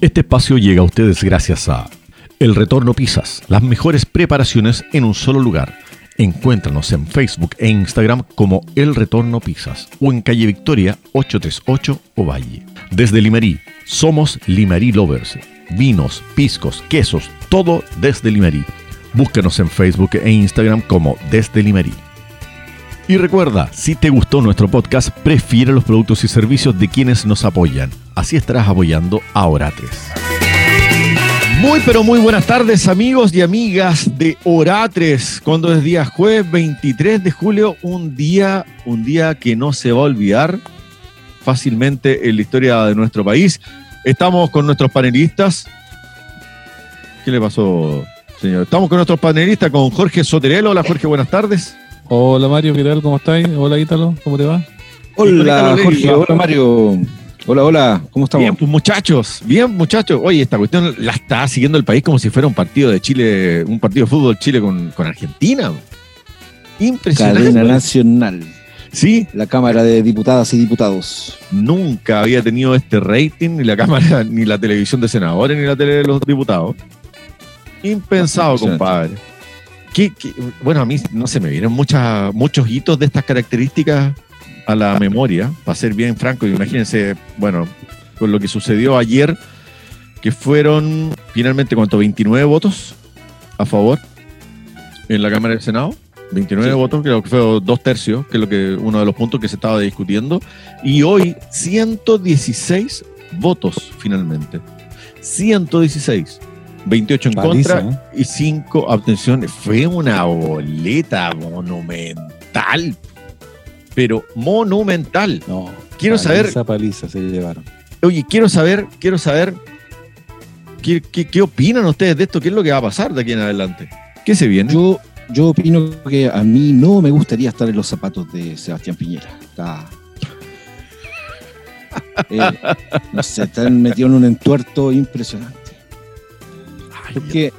Este espacio llega a ustedes gracias a El Retorno Pizzas, las mejores preparaciones en un solo lugar. Encuéntranos en Facebook e Instagram como El Retorno Pizzas o en calle Victoria 838 Ovalle. Desde Limerí, somos Limerí Lovers. Vinos, piscos, quesos, todo desde Limerí. Búscanos en Facebook e Instagram como Desde Limerí. Y recuerda, si te gustó nuestro podcast, prefiere los productos y servicios de quienes nos apoyan. Así estarás apoyando a Oratres. Muy pero muy buenas tardes amigos y amigas de Oratres, cuando es día jueves 23 de julio, un día, un día que no se va a olvidar fácilmente en la historia de nuestro país. Estamos con nuestros panelistas. ¿Qué le pasó, señor? Estamos con nuestros panelistas, con Jorge Soterelo. Hola Jorge, buenas tardes. Hola Mario, ¿qué tal? ¿Cómo estáis? Hola Ítalo, ¿cómo te va? Hola Jorge, hola Mario. Hola, hola, ¿cómo estamos? Bien, pues muchachos, bien muchachos. Oye, esta cuestión la está siguiendo el país como si fuera un partido de Chile, un partido de fútbol Chile con, con Argentina. Impresionante. Cadena nacional. Sí. La Cámara de Diputadas y Diputados. Nunca había tenido este rating, ni la Cámara, ni la televisión de senadores, ni la tele de los diputados. Impensado, compadre bueno, a mí no se me vienen muchas, muchos hitos de estas características a la memoria, para ser bien franco. Imagínense, bueno, con lo que sucedió ayer, que fueron finalmente, ¿cuánto? 29 votos a favor en la Cámara del Senado. 29 votos, creo que fue dos tercios, que es lo que, uno de los puntos que se estaba discutiendo. Y hoy, 116 votos finalmente. 116. 28 en contra ¿eh? y 5 abstenciones. Fue una boleta monumental. Pero monumental. No. Quiero saber. Esa paliza se llevaron. Oye, quiero saber, quiero saber. ¿qué, qué, opinan ustedes de esto? ¿Qué es lo que va a pasar de aquí en adelante? ¿Qué se viene? Yo, yo opino que a mí no me gustaría estar en los zapatos de Sebastián Piñera. Está. Eh, no sé, están metidos en un entuerto impresionante. Porque,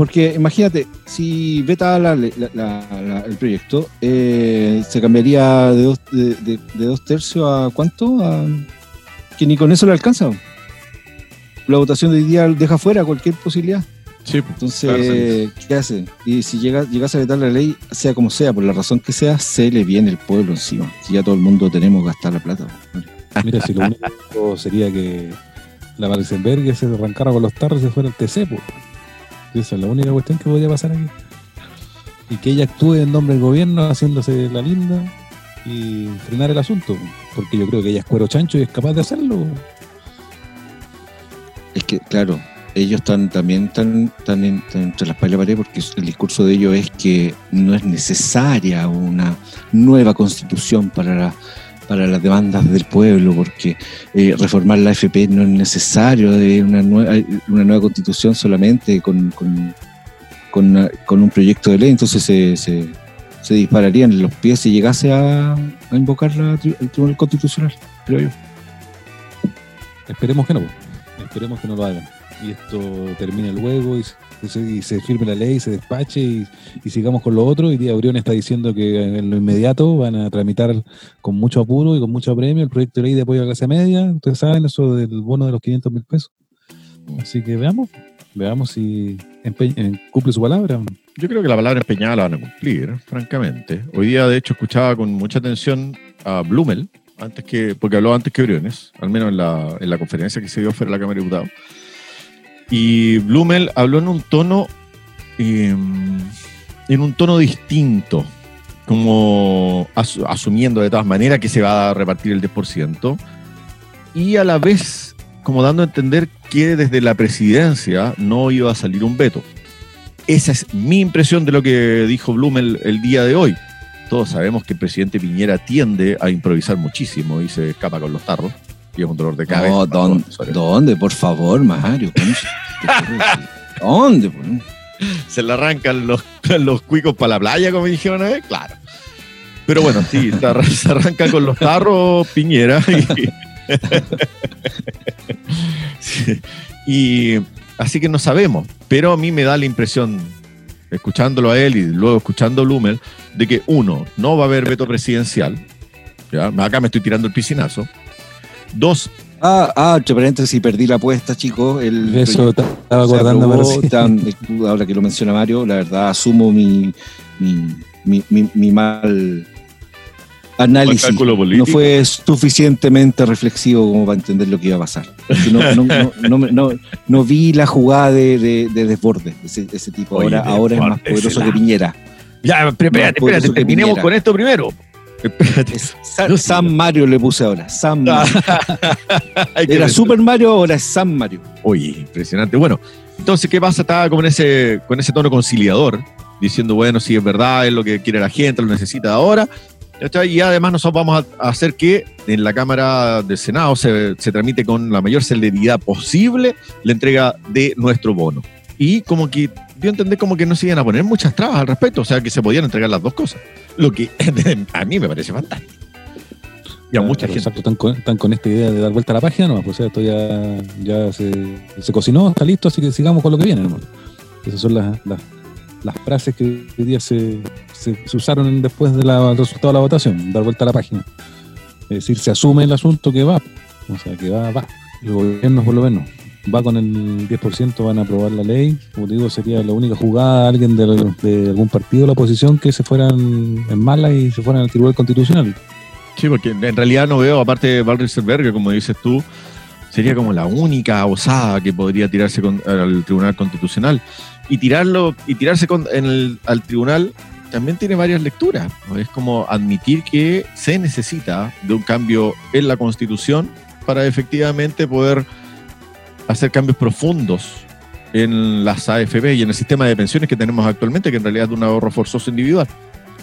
porque imagínate, si veta el proyecto, eh, se cambiaría de dos, de, dos tercios a cuánto? que ni con eso le alcanza. La votación de hoy día deja fuera cualquier posibilidad. Sí, Entonces, ¿qué hace? Y si llega, llegas a vetar la ley, sea como sea, por la razón que sea, se le viene el pueblo encima. Si ya todo el mundo tenemos que gastar la plata. Mira, si lo único sería que la Marisenberg se arrancara con los tarros y se fuera el TC, pues. Esa es la única cuestión que podría pasar aquí. Y que ella actúe en nombre del gobierno haciéndose la linda y frenar el asunto. Porque yo creo que ella es cuero chancho y es capaz de hacerlo. Es que, claro, ellos están también están, entre las palas pared porque el discurso de ellos es que no es necesaria una nueva constitución para la para las demandas del pueblo, porque eh, reformar la FP no es necesario, de una, nueva, una nueva constitución solamente con, con, con, un proyecto de ley, entonces se, se, dispararían los pies si llegase a, a invocar la, el Tribunal Constitucional, creo yo. Esperemos que no, esperemos que no lo hagan y esto termine luego y y se firme la ley, se despache y, sigamos con lo otro. Y día Orión está diciendo que en lo inmediato van a tramitar con mucho apuro y con mucho premio el proyecto de ley de apoyo a la clase media. Ustedes saben eso del bono de los 500 mil pesos. Así que veamos, veamos si cumple su palabra. Yo creo que la palabra empeñada la van a cumplir, francamente. Hoy día, de hecho, escuchaba con mucha atención a Blumel, antes que, porque habló antes que Briones, al menos en la, en la conferencia que se dio fuera de la Cámara de Diputados y Blumel habló en un tono, em, en un tono distinto, como asumiendo de todas maneras que se va a repartir el 10%, y a la vez como dando a entender que desde la presidencia no iba a salir un veto. Esa es mi impresión de lo que dijo Blumel el día de hoy. Todos sabemos que el presidente Piñera tiende a improvisar muchísimo y se escapa con los tarros y es un dolor de cabeza. No, ¿dónde? Por favor, Mario. ¿Dónde? Se le arrancan los, los cuicos para la playa, como dijeron una vez, claro. Pero bueno, sí, se arranca con los tarros Piñera y, y así que no sabemos, pero a mí me da la impresión, escuchándolo a él y luego escuchando a Blumel, de que uno, no va a haber veto presidencial, ¿ya? acá me estoy tirando el piscinazo, Dos, Ah, ah, entre paréntesis, perdí la apuesta, chicos. El Eso estaba tan- ahora que lo menciona Mario, la verdad asumo mi, mi, mi, mi- mi mal análisis. No fue suficientemente reflexivo como para entender lo que iba a pasar. No, no, no, no, me- no- no vi la jugada de, de- de desborde de ese, de ese tipo. Oye, Ahora, ahora es más poderoso que Piñera. Ya, espérate, espérate, terminemos con esto primero. Espérate. Es San, San Mario le puse ahora. San Mario. Hay que Era Super Mario, ahora es San Mario. Oye, impresionante. Bueno, entonces, ¿qué pasa? Estaba como en ese, con ese tono conciliador, diciendo, bueno, si es verdad, es lo que quiere la gente, lo necesita ahora. Y además nosotros vamos a a hacer que en la Cámara del Senado se, se tramite con la mayor celeridad posible la entrega de nuestro bono. Y como que yo entendí como que no se iban a poner muchas trabas al respecto, o sea, que se podían entregar las dos cosas. Lo que a mí me parece fantástico. Y a mucha gente. exacto, están, con, están con esta idea de dar vuelta a la página, no, pues esto ya, ya se, se cocinó, está listo, así que sigamos con lo que viene, hermano. Esas son las, las, las frases que hoy día se, se, se usaron después del resultado de la votación, dar vuelta a la página. Es decir, se asume el asunto que va, o sea, que va, va. El gobierno por lo menos va con el 10%, van a aprobar la ley. Como te digo, sería la única jugada alguien de, algún partido de la oposición que se fueran en mala y se fueran al Tribunal Constitucional. Sí, porque en realidad no veo, aparte de Val que como dices tú, sería como la única osada que podría tirarse con- al Tribunal Constitucional. Y tirarlo, y tirarse con- en el- al tribunal también tiene varias lecturas. Es como admitir que se necesita de un cambio en la Constitución para efectivamente poder hacer cambios profundos en las AFP y en el sistema de pensiones que tenemos actualmente, que en realidad es un ahorro forzoso individual,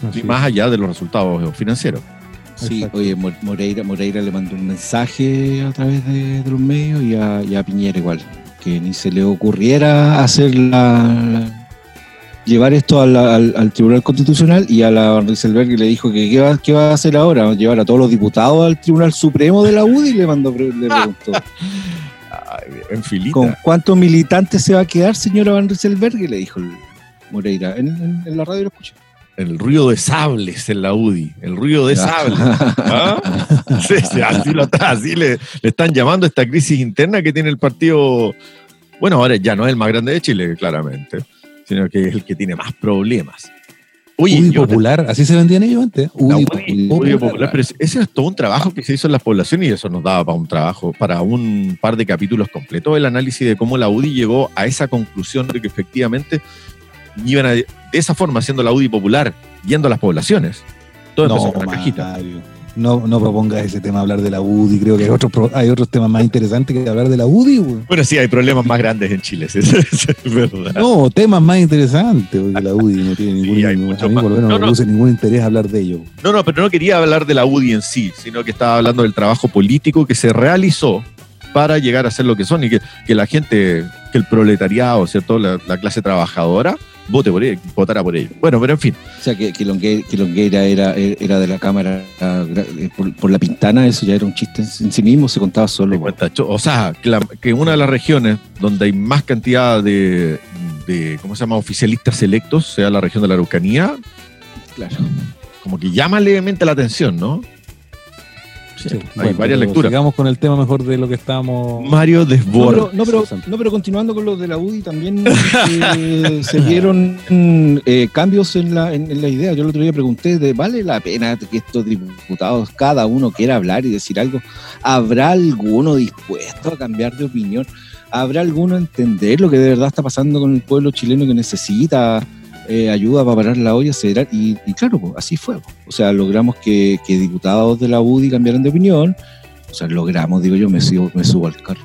Así y más allá de los resultados financieros. Sí, Exacto. oye, Mo- Moreira, Moreira le mandó un mensaje a través de, de los medios y a, y a Piñera igual, que ni se le ocurriera hacer la, la- llevar esto a la- al, al Tribunal Constitucional y a la Rieselberg le dijo que qué va, qué va a hacer ahora, llevar a todos los diputados al Tribunal Supremo de la UDI y le mandó le preguntó en filita. ¿con cuántos militantes se va a quedar señora Van Rieselberg? Le dijo el Moreira, en, en- en la radio lo escuché. El ruido de sables en la UDI. El ruido de sables. ¿Ah? Sí, sí, así lo está, así le, le están llamando esta crisis interna que tiene el partido. Bueno, ahora ya no es el más grande de Chile, claramente, sino que es el que tiene más problemas. Oye, popular, así se vendían ellos antes. UDI, UDI popular, pero ese es todo un trabajo que se hizo en las poblaciones y eso nos daba para un trabajo, para un par de capítulos completos, el análisis de cómo la UDI llegó a esa conclusión de que efectivamente iban a, de esa forma, haciendo la UDI popular, yendo a las poblaciones. Todo empezó No, con una cajita. Mario, no, no propongas ese tema, hablar de la UDI. Creo que hay otros, hay otros temas más interesantes que hablar de la UDI. güey. Bueno, sí, hay problemas más grandes en Chile, eso es verdad. No, temas más interesantes, porque la UDI no tiene ningún, Sí, hay a mucho mí más. por lo menos No, no, no. produce ningún interés hablar de ello. No, no, pero no quería hablar de la UDI en sí, sino que estaba hablando del trabajo político que se realizó para llegar a ser lo que son y que, que la gente, que el proletariado, ¿cierto? La, la clase trabajadora, vote por ellos, votara por ellos. Bueno, pero en fin, O sea, que, que, Longueira, que Longueira era, era de la Cámara eh, por, por la pintana, eso ya era un chiste en, sí mismo, se contaba solo. o sea, que, la- que una de las regiones donde hay más cantidad de, de, ¿cómo se llama?, oficialistas electos, sea la región de la Araucanía, Claro. como que llama levemente la atención, ¿no? Sí, Sí, hay bueno, varias lecturas. Sigamos con el tema mejor de lo que estábamos. Mario No Desbordes. pero, no, pero, no, pero continuando con los de la UDI, también eh, se dieron eh, cambios en la, en, en la idea. Yo el otro día pregunté, de, ¿vale la pena que estos diputados, cada uno quiera hablar y decir algo? ¿Habrá alguno dispuesto a cambiar de opinión? ¿Habrá alguno a entender lo que de verdad está pasando con el pueblo chileno que necesita eh, ayuda para parar la olla? acelerar? Y, y claro, pues, así fue. pues. O sea, logramos que, que diputados de la UDI cambiaran de opinión. O sea, logramos, digo yo, me, subo- me subo al carro.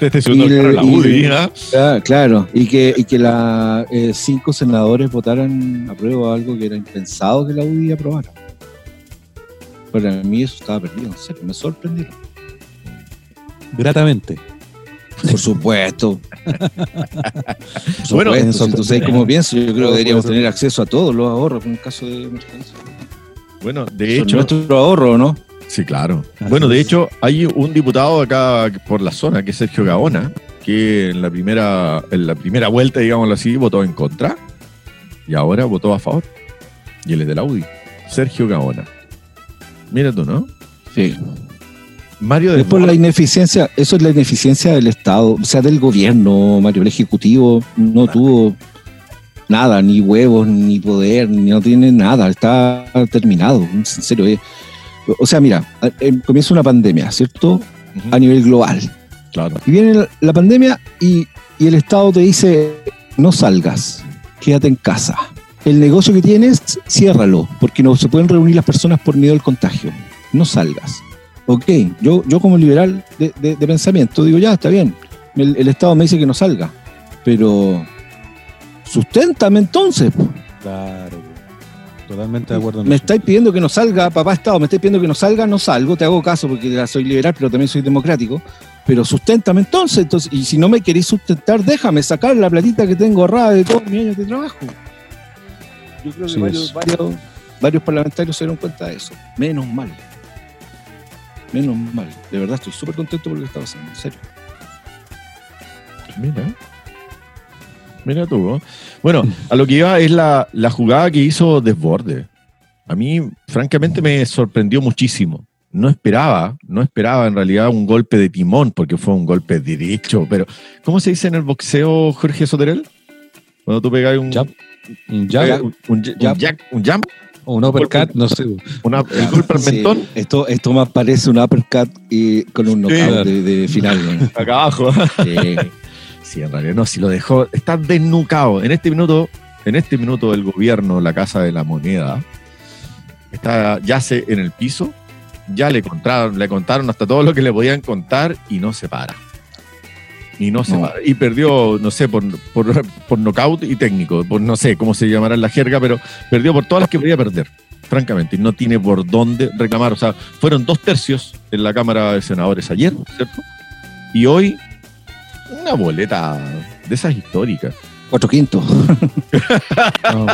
Y el carro la UDI, y- ¿ah? Claro, y que, y que la, eh, cinco senadores votaran a prueba algo que era impensado que la UDI aprobara. Para mí eso estaba perdido, en serio, me sorprendieron. Gratamente. Por supuesto. Por Bueno, supuesto, sabes cómo pienso, yo creo que deberíamos tener acceso a todos los ahorros en caso de emergencia. Bueno, de Son hecho, nuestro ahorro, ¿no? sí, claro. Así Bueno, de es. hecho, hay un diputado acá por la zona, que es Sergio Gaona, que en la primera, en la primera vuelta, digámoslo así, votó en contra y ahora votó a favor. Y él es de la UDI, Sergio Gaona. Mira tú, ¿no? Sí. Mario Es por la ineficiencia, eso es la ineficiencia del Estado, o sea, del gobierno, Mario. El Ejecutivo no tuvo nada, ni huevos, ni poder, ni no tiene nada, está terminado, en serio. eh. O sea, mira, comienza una pandemia, ¿cierto? A nivel global. Claro. Y viene la- la pandemia y, y el Estado te dice, no salgas, quédate en casa. El negocio que tienes, ciérralo, porque no se pueden reunir las personas por miedo al contagio. No salgas. Ok, yo, yo como liberal de, de- de pensamiento digo, ya, está bien. El, el Estado me dice que no salga, pero susténtame entonces. Claro. Totalmente de acuerdo. en Me eso. estáis pidiendo que no salga, papá Estado, me estáis pidiendo que no salga, no salgo, te hago caso porque soy liberal, pero también soy democrático. Pero susténtame entonces, entonces, y si no me queréis sustentar, déjame sacar la platita que tengo ahorrada de todos mis años de trabajo. Yo creo que Sí, varios, varios parlamentarios se dieron cuenta de eso. Menos mal. Menos mal. De verdad estoy súper contento por lo que está pasando, en serio. Mira. Mira tú. ¿no? Bueno, a lo que iba es la, la jugada que hizo Desborde. A mí, francamente, me sorprendió muchísimo. No esperaba, no esperaba en realidad un golpe de timón, porque fue un golpe derecho, pero ¿cómo se dice en el boxeo, Jorge Soterel? Cuando tú pegas un. Un jab un, un, un Jab. jack- un jump, o un uppercut, no sé. una- el golpe al Sí, mentón, esto, esto más parece un uppercut y con un knockout de, de final. ¿no? acá abajo. Sí. Sí, en realidad no, si lo dejó, está desnucado. En este minuto, en este minuto el gobierno, la Casa de la Moneda, está, yace en el piso, ya le contaron, le contaron hasta todo lo que le podían contar y no se para. Y no se. Y perdió, no sé, por, por, por nocaut y técnico, por no sé cómo se llamará en la jerga, pero perdió por todas las que podía perder, francamente, y no tiene por dónde reclamar. O sea, fueron dos tercios en la Cámara de Senadores ayer, ¿cierto? Y hoy, una boleta de esas históricas. Cuatro quintos. No,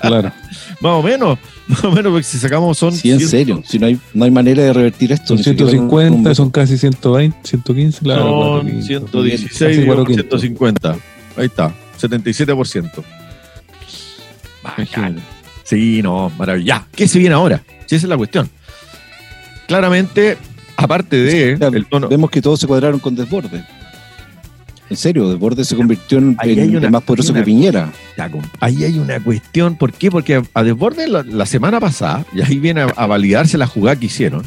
claro. Más o menos, más o menos, porque si sacamos son. Sí, en serio. Si no hay, no hay manera de revertir esto. Son ni siquiera 150, con- son casi 120, 115, claro. Son cuatro quintos. 116 Casi digamos, cuatro quintos. 150. Ahí está, 77%. Bacán. Imagínate. Sí, no, maravilla. ¿Qué se viene ahora? Si esa es la cuestión. Claramente, aparte de Ya, el tono. Vemos que todos se cuadraron con Desborde. En serio, Desborde se convirtió en, en una- más poderoso una- que Piñera. Ahí hay una cuestión. ¿Por qué? Porque a Desborde la, la semana pasada, y ahí viene a, a validarse la jugada que hicieron,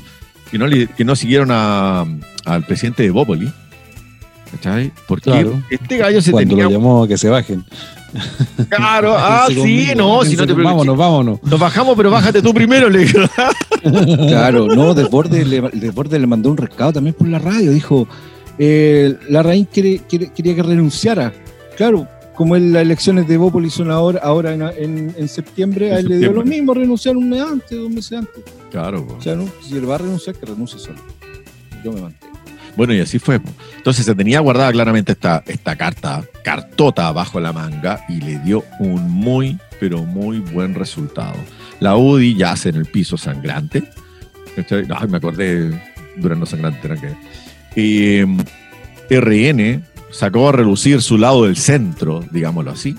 que no, le- que no siguieron a- al presidente de Bópoli. ¿Cachai? Porque Claro. este gallo se Cuando tenía. lo llamó a que se bajen. Claro, ah, sí, conmigo, no, si no te preocupes. Vámonos, vámonos. Nos bajamos, pero bájate tú primero, le. Claro, no, Desborde le, Desborde le mandó un recado también por la radio. Dijo, eh, la raíz quiere, quiere- quería que renunciara. Claro, como en las elecciones de Bópoli son ahora, ahora en, en- en septiembre, a él le dio lo mismo renunciar un mes antes, dos meses antes. Claro, O sea, no, si él va a renunciar, que renuncie solo. Yo me mantengo. Bueno, y así fue. Entonces se tenía guardada claramente esta, esta carta, cartota bajo la manga, y le dio un muy, pero muy buen resultado. La UDI yace en el piso sangrante. Ay, me acordé durando sangrante. era que- Eh, RN sacó a relucir su lado del centro, digámoslo así.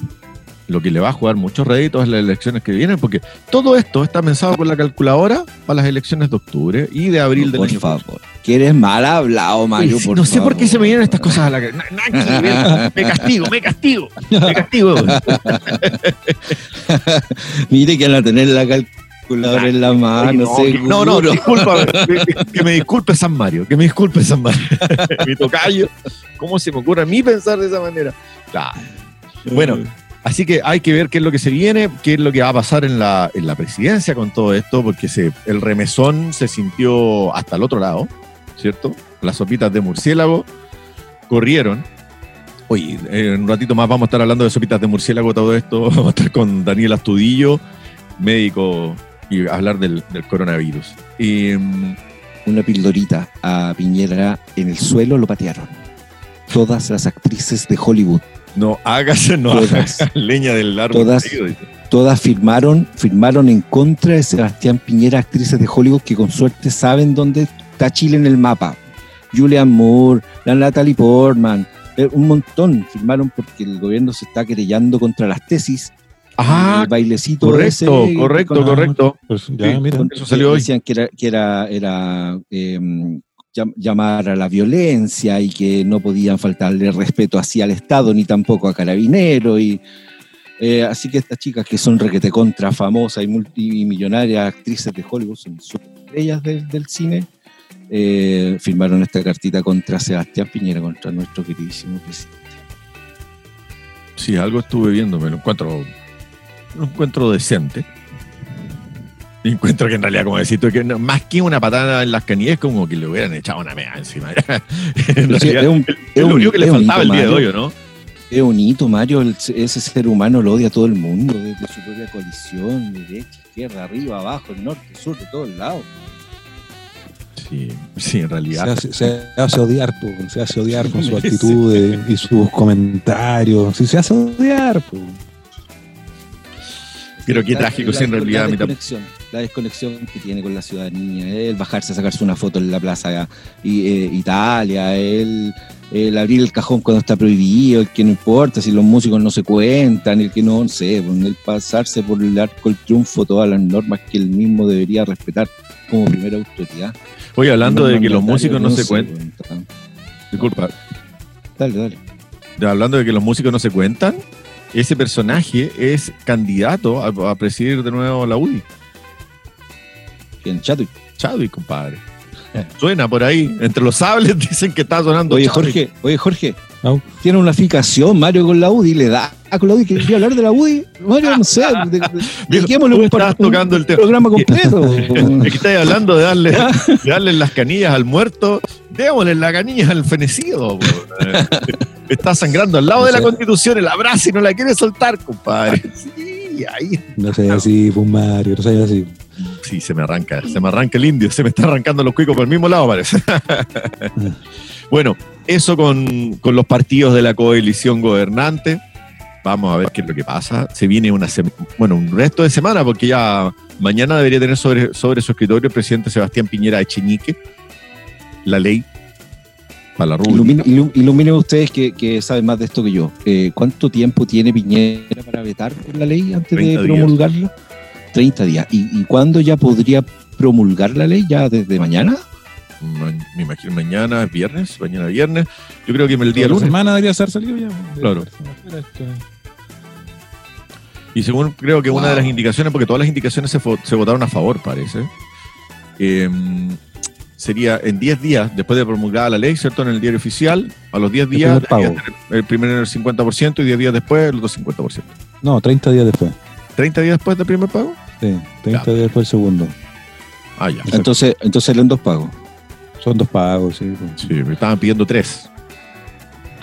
Lo que le va a jugar muchos réditos en las elecciones que vienen, porque todo esto está pensado con la calculadora para las elecciones de octubre y de abril del por año favor. Que eres mal hablado, Mario. Oye, sí, por no sé por qué se me favor. vienen estas cosas a la cabeza. Me castigo, me castigo, me castigo. Mire que van a tener la calculadora en la mano, no, seguro. no, no, disculpa, que, que me disculpe San Mario, que me disculpe San Mario. Mi tocayo, ¿cómo se me ocurre a mí pensar de esa manera? Claro. Bueno, así que hay que ver qué es lo que se viene, qué es lo que va a pasar en la, en la presidencia con todo esto, porque se, el remesón se sintió hasta el otro lado, ¿cierto? Las sopitas de murciélago corrieron. Oye, en un ratito más vamos a estar hablando de sopitas de murciélago, todo esto. Vamos a estar con Daniel Astudillo, médico, y hablar del, del coronavirus. Mm, una pildorita a Piñera en el suelo lo patearon. Todas las actrices de Hollywood, no hágase, no Todas. haga leña del árbol. Todas. todas firmaron, firmaron en contra de Sebastián Piñera, actrices de Hollywood que con suerte saben dónde está Chile en el mapa. Julian Moore, la Natalie Portman, eh, un montón firmaron porque el gobierno se está querellando contra las tesis. Ah, el bailecito correcto, ese, correcto, con- correcto. Pues ya, Sí, mira. con- Eso salió hoy. Decían que era, que era, era eh, llamar a la violencia y que no podían faltarle respeto así al Estado ni tampoco a Carabinero y eh, así que estas chicas que son requete contra famosas y multimillonarias actrices de Hollywood son estrellas del cine eh, firmaron esta cartita contra Sebastián Piñera contra nuestro queridísimo presidente Sí, algo estuve viendo, me lo encuentro, lo encuentro decente. Encuentro que en realidad, como decís que más que una patada en las canillas, como que le hubieran echado una mea encima. es, un, lo único que le faltaba el día de hoy, ¿no? Es bonito, Mario. ese ser humano lo odia a todo el mundo, desde su propia coalición, derecha, izquierda, arriba, abajo, el norte, sur, de todos lados. Sí, sí, en realidad. Se hace, odiar, se hace odiar con su actitud y sus comentarios. Sí, se hace odiar. Pero qué trágico, sí, en realidad. La desconexión, la desconexión que tiene con la ciudadanía, el bajarse a sacarse una foto en la plaza y, eh, Italia, el, el, abrir el cajón cuando está prohibido, el que no importa si los músicos no se cuentan, el que no, no sé, el pasarse por el arco del triunfo todas las normas que él mismo debería respetar como primera autoridad. Oye, hablando de que los músicos no, se cuentan. Disculpa. Dale, dale. Hablando de que los músicos no se cuentan, ese personaje es candidato a, presidir de nuevo la UDI. ¿Quién? Chadwick. Chadwick, compadre. Suena por ahí. Entre los sables dicen que está sonando. Oye, Jorge, oye, Jorge. Tiene una fijación Mario con la UDI, le da con la UDI, quería hablar de la UDI. Mario, no sé, de, un, tocando el programa completo. Es que estáis hablando de darle, de darle las canillas al muerto, démosle las canillas al fenecido. Está sangrando al lado de la constitución, el abrazo y no la quiere soltar, compadre. Sí, ahí. No sé así, Mario, no sé así. Sí, se me arranca, se me arranca el indio, se me está arrancando los cuicos por el mismo lado, parece. bueno, eso con, los partidos de la coalición gobernante. Vamos a ver qué es lo que pasa. Se viene una bueno, un resto de semana, porque ya mañana debería tener sobre, sobre su escritorio el presidente Sebastián Piñera de Cheñique la ley para la Iluminen ustedes que, saben más de esto que yo. Eh, ¿Cuánto tiempo tiene Piñera para vetar la ley antes de promulgarla? 30 días. ¿Y, ¿Y cuándo ya podría promulgar la ley? ¿Ya desde mañana? me imagino mañana es viernes, mañana viernes. Yo creo que el día lunes. semana debería ser salido ya. Claro. Y según creo que una de las indicaciones, porque todas las indicaciones se, se votaron a favor, parece. Sería en 10 días después de promulgada la ley, ¿cierto? En el diario oficial, a los 10 días, el, primero el 50% y 10 días después el otro 50%. No, 30 días después. ¿30 días después del primer pago? Sí, 30 días después del segundo. Ah, ya. Entonces, entonces en dos pagos. Son dos pagos, sí. Sí, me estaban pidiendo tres.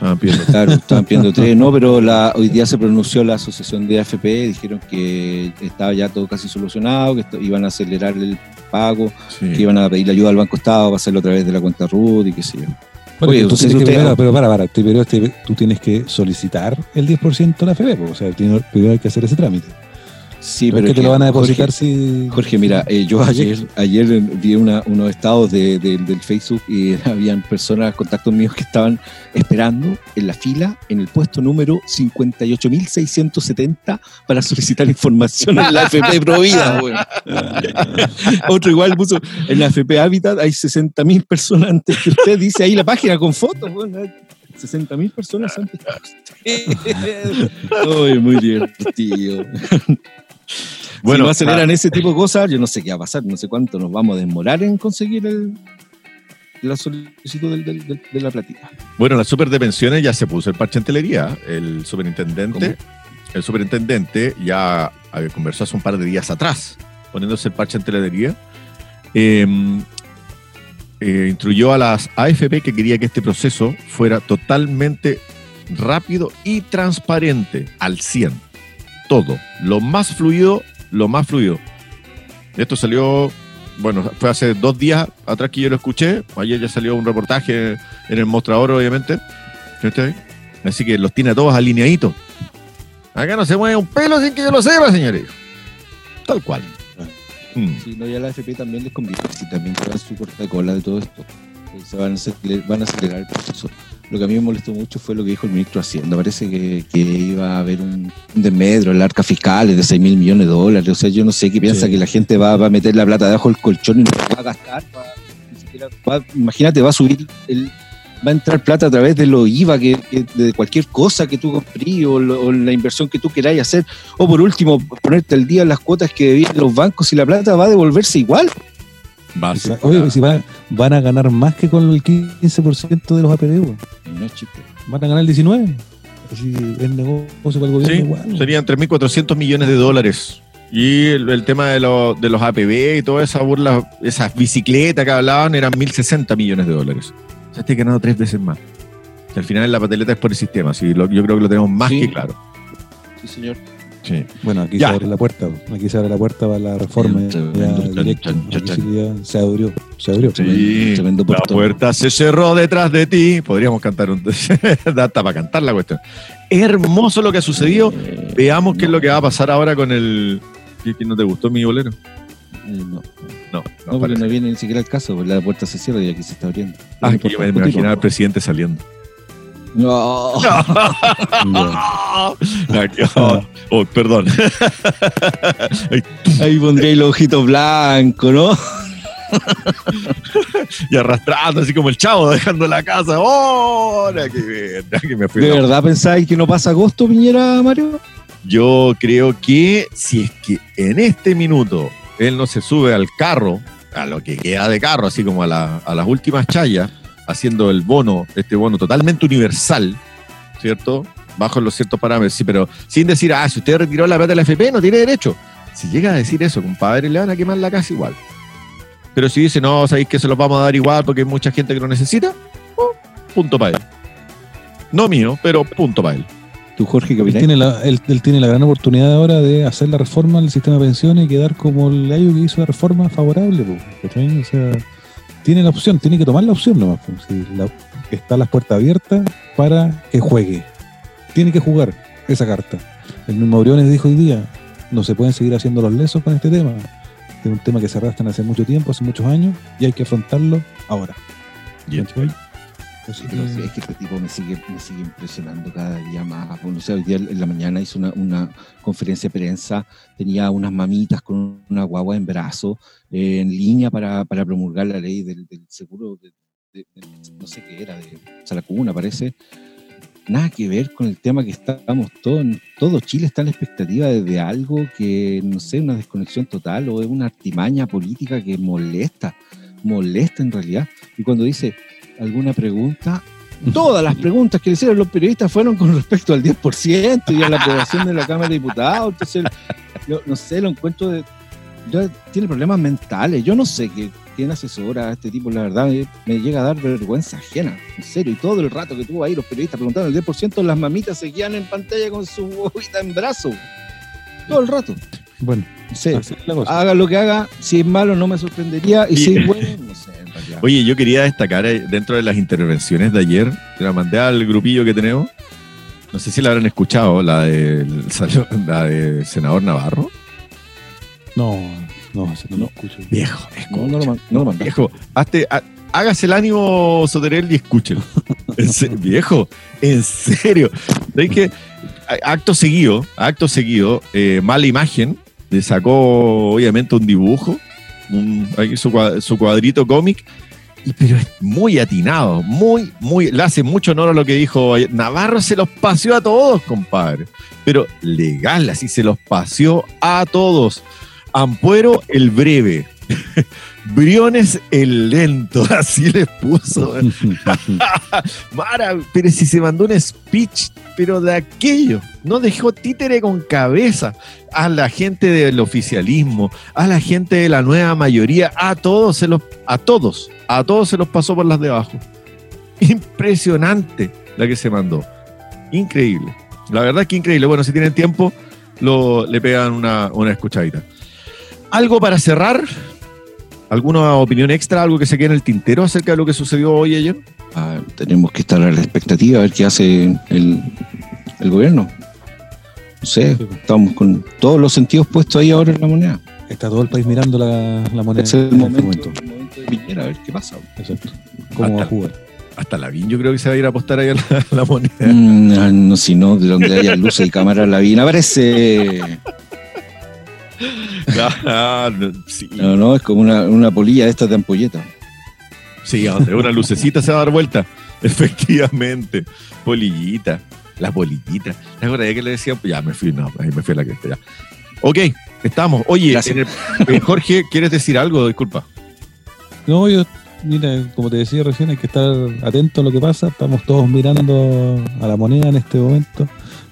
Estaban pidiendo, claro, estaban pidiendo tres. No, pero la, hoy día se pronunció la asociación de AFP, dijeron que estaba ya todo casi solucionado, que iban a acelerar el pago, que iban a pedir ayuda al Banco Estado para hacerlo a través de la cuenta RUT y qué sé yo. Oye, tú tienes que, pero para, para, primero tú tienes que solicitar el 10% de la AFP, o sea, primero hay que hacer ese trámite. Sí, pero, es que te lo van a depositar Jorge, si. Jorge, mira, eh, yo ayer, ayer vi unos estados de, del Facebook y habían personas, contactos míos que estaban esperando en la fila en el puesto número 58.670 para solicitar información en la FP Provida. Otro igual puso en la FP Habitat hay 60.000 personas antes que usted, dice ahí la página con fotos. Bueno, 60.000 personas antes que usted. muy divertido. Bueno, si no aceleran ah. ese tipo de cosas, yo no sé qué va a pasar, no sé cuánto nos vamos a demorar en conseguir la solicitud de la platita. Bueno, la super de pensiones ya se puso el parche en telería. El superintendente, el superintendente ya conversó hace un par de días atrás, poniéndose el parche en telería. Em, eh, instruyó a las AFP que quería que este proceso fuera totalmente rápido y transparente al 100 todo. Lo más fluido, lo más fluido. Esto salió, bueno, fue hace dos días atrás que yo lo escuché. Ayer ya salió un reportaje en el mostrador, obviamente. Así que los tiene a todos alineaditos. Acá no se mueve un pelo sin que yo lo sepa, señores. Tal cual. Mm. Sí, no, ya la FP también les conviene, si también queda su corta cola de todo esto. Se van a, van a acelerar el proceso. Lo que a mí me molestó mucho fue lo que dijo el ministro Hacienda. Parece que, iba a haber un, desmedro en la arca fiscal de 6 mil millones de dólares. O sea, yo no sé qué piensa que la gente va, a meter la plata debajo del colchón y no va a gastar. va- imagínate, va a subir el, va a entrar plata a través de lo IVA, que, que- de cualquier cosa que tú comprí o, la inversión que tú queráis hacer. O por último, ponerte al día las cuotas que debían los bancos y la plata va a devolverse igual. Va a Oye, si van, van a ganar más que con el 15% de los APD, no es chiste. van a ganar el 19%. Así es negocio para el gobierno Sí, igual. serían 3.400 millones de dólares. Y el, el tema de, lo- de los APB y toda esa burla, esas bicicletas que hablaban eran 1.060 millones de dólares. O sea, estoy ganando tres veces más. Al final la pateleta es por el sistema, sí, lo- yo creo que lo tenemos más Sí. que claro. Sí, señor. Sí. Bueno, aquí Ya. se abre la puerta. Aquí se abre la puerta para la reforma. Aquí se abrió. Se abrió. Sí, la puerta se cerró detrás de ti. Podríamos cantar un. Hasta para cantar la cuestión. Es hermoso lo que ha sucedido. Eh, Veamos qué es lo que va a pasar ahora con el. ¿Qué, qué no te gustó mi bolero? eh, no. No, No, no, porque no viene ni siquiera el caso, pues la puerta se cierra y aquí se está abriendo. Ah, yo importa, me, imaginaba al presidente saliendo. No. Ah, que- oh, oh, perdón. Ahí pondría los ojitos blancos, ¿no? y arrastrando así como el chavo dejando la casa. ¡Oh! ahora que, bien, que me fui ¿De verdad pensáis que no pasa agosto, Piñera, Mario? Yo creo que si es que en este minuto él no se sube al carro, a lo que queda de carro, así como a, la- a las últimas chayas, haciendo el bono, este bono totalmente universal, ¿cierto? Bajo los ciertos parámetros, sí, pero sin decir, ah, si usted retiró la plata de la FP, no tiene derecho. Si llega a decir eso, compadre, le van a quemar la casa igual. Pero si dice, no, sabéis que se los vamos a dar igual porque hay mucha gente que lo necesita, oh, punto para él. No mío, pero punto para él. Tú, Jorge, ¿qué Él tiene, la, él, él tiene la gran oportunidad ahora de hacer la reforma del sistema de pensiones y quedar como el gallo que hizo la reforma favorable. po. O sea, tiene la opción, tiene que tomar la opción nomás. Sí, la- están las puertas abiertas para que juegue. Tiene que jugar esa carta. El mismo Briones dijo hoy día, no se pueden seguir haciendo los lesos con este tema. Es un tema que se arrastran hace mucho tiempo, hace muchos años, y hay que afrontarlo ahora. Bien. Pero que- es que este tipo me sigue, me sigue impresionando cada día más. Bueno, o sea, hoy día en la mañana hizo una, una conferencia de prensa, tenía unas mamitas con una guagua en brazo, eh, en línea para, para promulgar la ley del, del seguro, de, de- de- no sé qué era, de Salacuna parece. Nada que ver con el tema que estamos todos, todo Chile está en la expectativa de, de algo que, no sé, una desconexión total o es una artimaña política que molesta, molesta en realidad. Y cuando dice alguna pregunta, todas las preguntas que le hicieron los periodistas fueron con respecto al 10% y a la aprobación de la Cámara de Diputados. Entonces, yo no sé, lo encuentro de. yo- tiene problemas mentales. Yo no sé qué, quién asesora a este tipo, la verdad, me, me llega a dar vergüenza ajena, en serio. Y todo el rato que tuvo ahí los periodistas preguntando el 10%, las mamitas seguían en pantalla con su bobita en brazo. Todo el rato. Bueno, No sé, haga lo que haga, si es malo no me sorprendería y si Y- es bueno, no sé. Oye, yo quería destacar eh, dentro de las intervenciones de ayer, que la mandé al grupillo que tenemos. No sé si la habrán escuchado, la del la de senador Navarro. No, no, no, lo escucho. Viejo, No, no lo, no lo mandaste. Viejo, hazte- ha- hágase el ánimo, Soterel, y escúchelo. En viejo, en serio. ¿Sabes que Acto seguido, acto seguido, eh, mala imagen, le sacó obviamente un dibujo, su, cua- su cuadrito cómic, y, pero es muy atinado, muy, muy, le hace mucho honor a lo que dijo. Navarro se los paseó a todos, compadre, pero legal, así se los paseó a todos. Ampuero el breve, Briones el lento, así les puso. Mara, pero si se mandó un speech, pero de aquello, no dejó títere con cabeza a la gente del oficialismo, a la gente de la nueva mayoría, a todos se los, a todos, a todos se los pasó por las de abajo. Impresionante la que se mandó. Increíble. La verdad que increíble. Bueno, si tienen tiempo, lo, le pegan una, una escuchadita. Algo para cerrar. ¿Alguna opinión extra, algo que se quede en el tintero acerca de lo que sucedió hoy y ayer? Ah, tenemos que estar a la expectativa a ver qué hace el, el gobierno. No sé, pues. estamos con todos los sentidos puestos ahí ahora en la moneda. Está todo el país mirando la, la moneda Es el en este momento, momento. el momento de Piñera, a ver qué pasa. Exacto. ¿Cómo va a Hasta- jugar? Hasta la VIN yo creo que se va a ir a apostar ahí a la, a la moneda. Mm, ah, no, si no, de donde haya luces y cámaras, la vi. aparece. No, sí. No, no, es como una, una polilla de estas de ampolleta. Sí, donde una lucecita se va a dar vuelta. Efectivamente. Polillita. La polillita. ¿Te acuerdas que le decía? Ya me fui, no, ahí me fui a la cresta ya. Ok, estamos. Oye, eh, Jorge, ¿quieres decir algo? Disculpa. No, yo, mira, como te decía recién, hay que estar atento a lo que pasa. Estamos todos mirando a la moneda en este momento.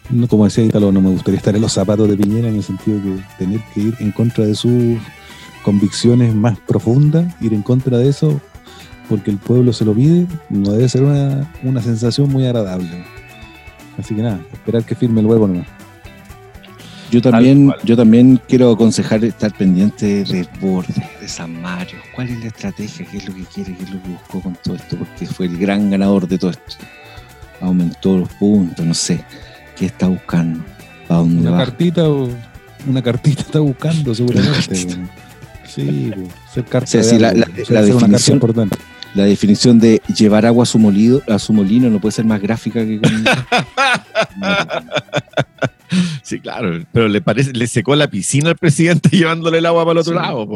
No, como decía Italo, no me gustaría estar en los zapatos de Piñera en el sentido que tener que ir en contra de sus convicciones más profundas, ir en contra de eso, porque el pueblo se lo pide, no debe ser una, una sensación muy agradable. Así que nada, esperar que firme el huevo nomás. Yo también, yo también quiero aconsejar estar pendiente del borde, de San Mario. ¿Cuál es la estrategia? ¿Qué es lo que quiere? ¿Qué es lo que buscó con todo esto? Porque fue el gran ganador de todo esto. Aumentó los puntos, no sé. ¿Qué está buscando? ¿Para dónde una cartita o una cartita está buscando seguramente. sí, ser carta sí, la, definición, importante. La definición de llevar agua a su, molido, a su molino no puede ser más gráfica que con... Sí, claro, pero le parece, le secó la piscina al presidente llevándole el agua para el otro lado.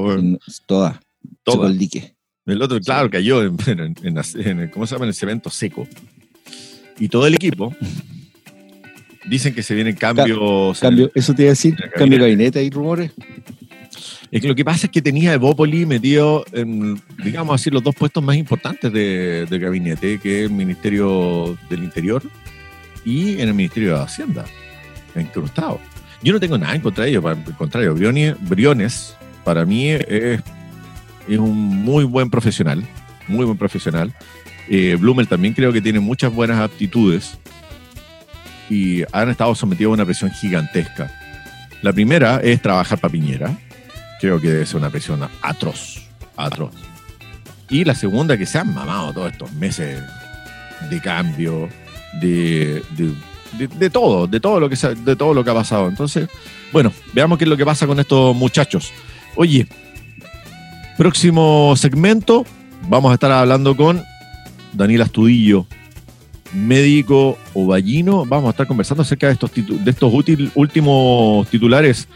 Toda, todo el dique. El otro, claro, cayó en, en, ¿cómo se llama? En el cemento seco. Y todo el equipo dicen que se vienen cambios. cambio, eso te iba a decir, cambio de gabinete, ¿hay rumores? Es que lo que pasa es que tenía Evópoli metido en, digamos así, los dos puestos más importantes de, de gabinete, que es el Ministerio del Interior y en el Ministerio de Hacienda incrustado. Yo no tengo nada en contra de ellos, al contrario, Briones, para mí es, es, un muy buen profesional, muy buen profesional. Eh, Blumel también creo que tiene muchas buenas aptitudes y han estado sometidos a una presión gigantesca. La primera es trabajar para Piñera, creo que debe ser una presión atroz, atroz. Y la segunda, que se han mamado todos estos meses de cambio, de de, todo, de todo lo que de todo lo que ha pasado. Entonces, bueno, veamos qué es lo que pasa con estos muchachos. Oye, próximo segmento vamos a estar hablando con Daniel Astudillo, médico ovallino. Vamos a estar conversando acerca de estos, de estos últimos titulares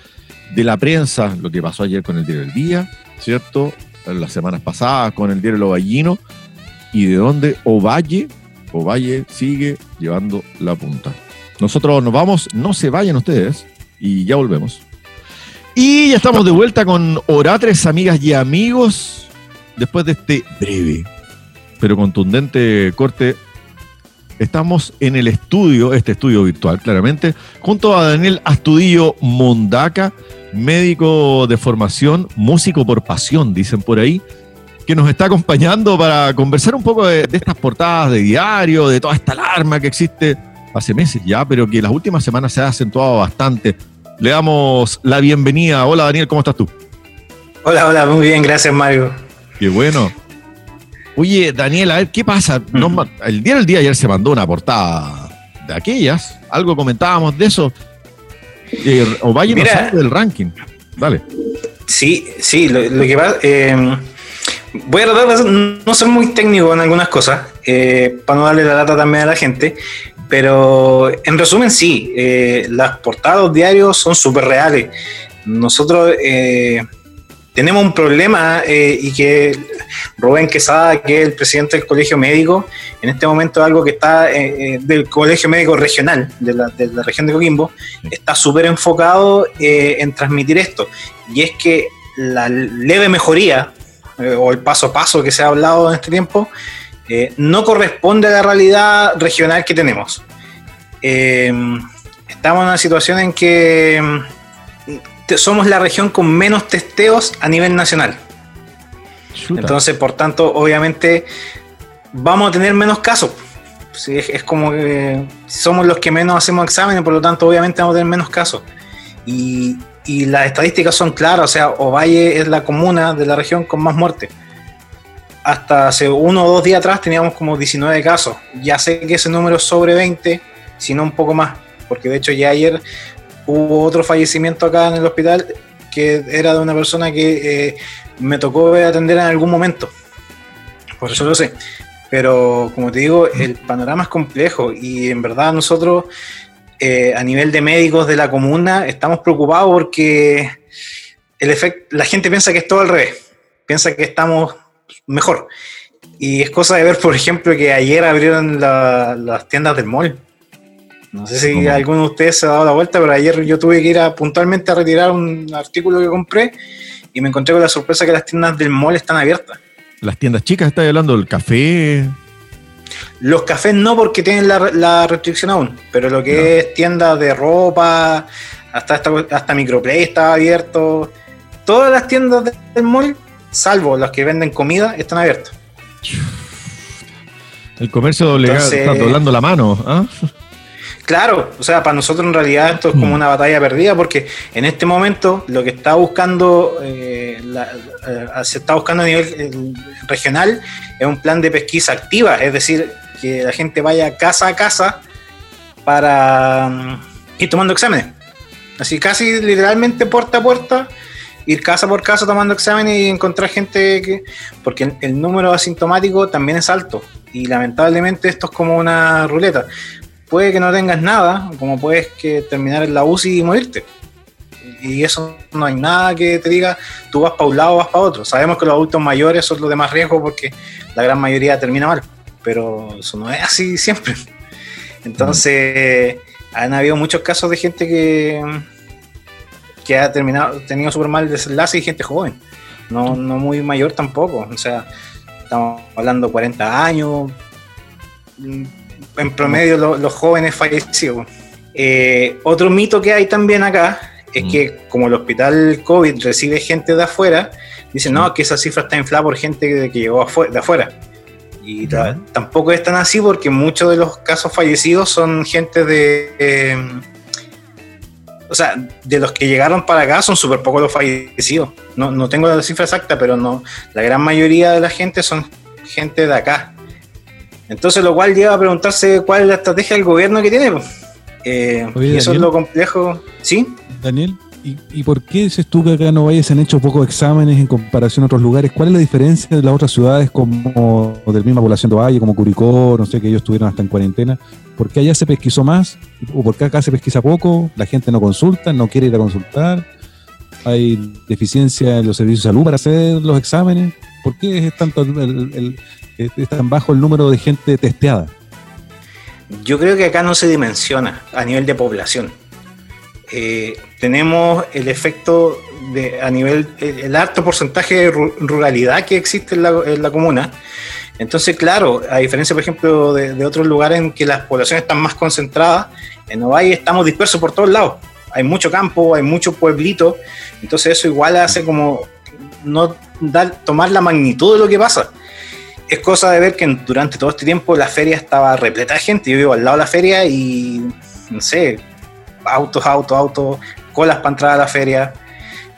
de la prensa, lo que pasó ayer con el Diario del Día, ¿cierto? Las semanas pasadas con el Diario Ovallino y de dónde Ovalle, Ovalle sigue llevando la punta. Nosotros nos vamos, no se vayan ustedes y ya volvemos. Y ya estamos de vuelta con Oratres, amigas y amigos, después de este breve pero contundente corte. Estamos en el estudio, este estudio virtual claramente, junto a Daniel Astudillo Mondaca, médico de formación, músico por pasión, dicen por ahí, que nos está acompañando para conversar un poco de, de estas portadas de diario, de toda esta alarma que existe hace meses ya, pero que las últimas semanas se ha acentuado bastante. Le damos la bienvenida. Hola Daniel, ¿cómo estás tú? Hola, hola, muy bien, gracias Mario. Qué bueno. Oye, Daniel, a ver, ¿qué pasa? el día del día ayer se mandó una portada de aquellas, algo comentábamos de eso. Eh, o vaya del ranking. Dale. Sí, sí, lo, que pasa... Eh, voy a tratar de no ser muy técnico en algunas cosas, eh, para no darle la data también a la gente, pero en resumen, sí, eh, las portadas diarios son súper reales. Nosotros eh, tenemos un problema eh, y que Rubén Quesada, que es el presidente del Colegio Médico, en este momento algo que está del Colegio Médico Regional de la, de la región de Coquimbo, está súper enfocado en transmitir esto. Y es que la leve mejoría o el paso a paso que se ha hablado en este tiempo, eh, no corresponde a la realidad regional que tenemos. Eh, estamos en una situación en que somos la región con menos testeos a nivel nacional. Entonces, por tanto, obviamente vamos a tener menos casos. es, como que somos los que menos hacemos exámenes, por lo tanto, obviamente vamos a tener menos casos. Y, y las estadísticas son claras, o sea, Ovalle es la comuna de la región con más muertes hasta hace uno o dos días atrás teníamos como 19 casos. Ya sé que ese número es sobre 20, si no un poco más, porque de hecho ya ayer hubo otro fallecimiento acá en el hospital que era de una persona que eh, me tocó atender en algún momento. Por eso lo sé. Pero como te digo, el panorama es complejo y en verdad nosotros eh, a nivel de médicos de la comuna estamos preocupados porque el efecto, la gente piensa que es todo al revés. Piensa que estamos mejor. Y es cosa de ver, por ejemplo, que ayer abrieron las tiendas del mall. No sé si alguno de ustedes se ha dado la vuelta, pero ayer yo tuve que ir a, puntualmente a retirar un artículo que compré y me encontré con la sorpresa que las tiendas del mall están abiertas. Las tiendas chicas, ¿estás hablando del café? Los cafés no, porque tienen la, restricción aún, pero lo que es tiendas de ropa, hasta, hasta, hasta Microplay está abierto. Todas las tiendas del mall, salvo las que venden comida, están abiertas. El comercio está doblando la mano. ¿ah? Claro, o sea, para nosotros en realidad esto es como mm. una batalla perdida porque en este momento lo que está buscando, eh, eh, se está buscando a nivel eh, regional es un plan de pesquisa activa, es decir, que la gente vaya casa a casa para mm, ir tomando exámenes. Así casi literalmente puerta a puerta, ir casa por casa tomando exámenes y encontrar gente que... Porque el número asintomático también es alto y lamentablemente esto es como una ruleta puede que no tengas nada, como puedes que terminar en la UCI y morirte. Y eso no hay nada que te diga, tú vas para un lado o vas para otro. Sabemos que los adultos mayores son los de más riesgo porque la gran mayoría termina mal, pero eso no es así siempre. Entonces, han habido muchos casos de gente que, que ha terminado, tenido súper mal desenlace y gente joven, no, no muy mayor tampoco. O sea, estamos hablando 40 años, en promedio los jóvenes fallecidos. Eh, otro mito que hay también acá es mm. que como el hospital COVID recibe gente de afuera, dicen, no, que esa cifra está inflada por gente que llegó de afuera. Y tampoco es tan así porque muchos de los casos fallecidos son gente de... Em, o sea, de los que llegaron para acá son súper pocos los fallecidos. No, no tengo la cifra exacta, pero no, la gran mayoría de la gente son gente de acá. Entonces, lo cual lleva a preguntarse cuál es la estrategia del gobierno que tiene. Eh, y eso es lo complejo. ¿Sí? Daniel, ¿y, por qué dices tú que acá no vayas se han hecho pocos exámenes en comparación a otros lugares? ¿Cuál es la diferencia de las otras ciudades como de la misma población de Valle, como Curicó, no sé, que ellos estuvieron hasta en cuarentena? ¿Por qué allá se pesquisó más? ¿O por qué acá se pesquisa poco? ¿La gente no consulta, no quiere ir a consultar? ¿Hay deficiencia en los servicios de salud para hacer los exámenes? ¿Por qué es tanto el, es tan bajo el número de gente testeada? Yo creo que acá no se dimensiona a nivel de población. Eh, tenemos el efecto de a nivel, el, alto porcentaje de ruralidad que existe en la, comuna. Entonces, claro, a diferencia, por ejemplo, de, otros lugares en que las poblaciones están más concentradas, en Ovalle estamos dispersos por todos lados. Hay mucho campo, hay mucho pueblito, entonces eso igual hace como no dar, tomar la magnitud de lo que pasa es cosa de ver que durante todo este tiempo la feria estaba repleta de gente. Yo vivo al lado de la feria y, no sé, autos, autos, autos, colas para entrar a la feria.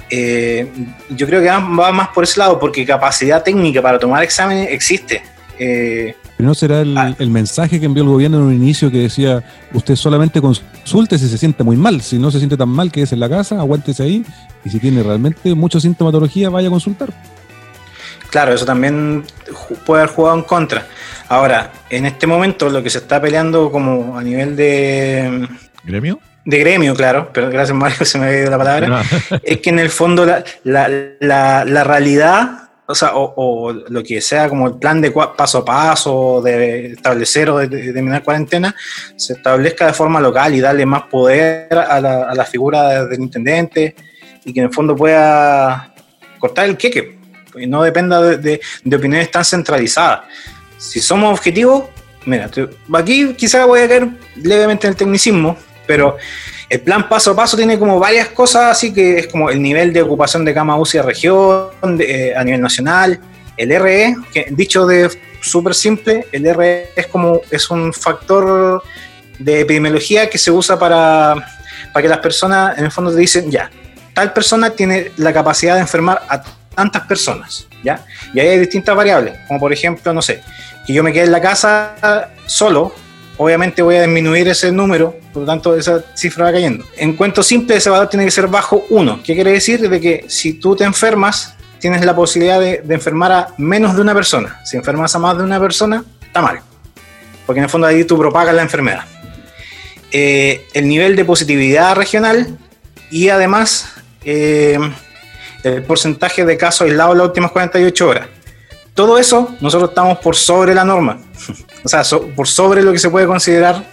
Eh, yo creo que va más por ese lado, porque capacidad técnica para tomar exámenes existe. Eh, Pero no será ah. el, mensaje que envió el gobierno en un inicio que decía, usted solamente consulte si se siente muy mal, si no se siente tan mal que es en la casa, aguántese ahí, y si tiene realmente mucha sintomatología, vaya a consultar. Claro, eso también puede haber jugado en contra. Ahora, en este momento lo que se está peleando como a nivel de... ¿Gremio? De gremio, claro, pero gracias Mario, se me ha ido la palabra. es que en el fondo la, la, realidad, o sea, o, lo que sea como el plan de paso a paso, de establecer o de, terminar cuarentena, se establezca de forma local y darle más poder a la, a la figura del intendente y que en el fondo pueda cortar el queque y no dependa de, opiniones tan centralizadas. Si somos objetivos, mira, aquí quizás voy a caer levemente en el tecnicismo, pero el plan paso a paso tiene como varias cosas, así que es como el nivel de ocupación de cama UCI a región, eh, a nivel nacional, el RE, dicho de súper simple, el RE es como es un factor de epidemiología que se usa para, para que las personas en el fondo te dicen, ya, tal persona tiene la capacidad de enfermar a tantas personas, ¿ya? Y ahí hay distintas variables, como por ejemplo, no sé, que yo me quede en la casa solo, obviamente voy a disminuir ese número, por lo tanto esa cifra va cayendo. En cuento simple, ese valor tiene que ser bajo 1. ¿Qué quiere decir? De que si tú te enfermas, tienes la posibilidad de, enfermar a menos de una persona. Si enfermas a más de una persona, está mal. Porque en el fondo ahí tú propagas la enfermedad. Eh, el nivel de positividad regional y además eh, el porcentaje de casos aislados en las últimas 48 horas. todo eso, nosotros estamos por sobre la norma. o sea, so- por sobre lo que se puede considerar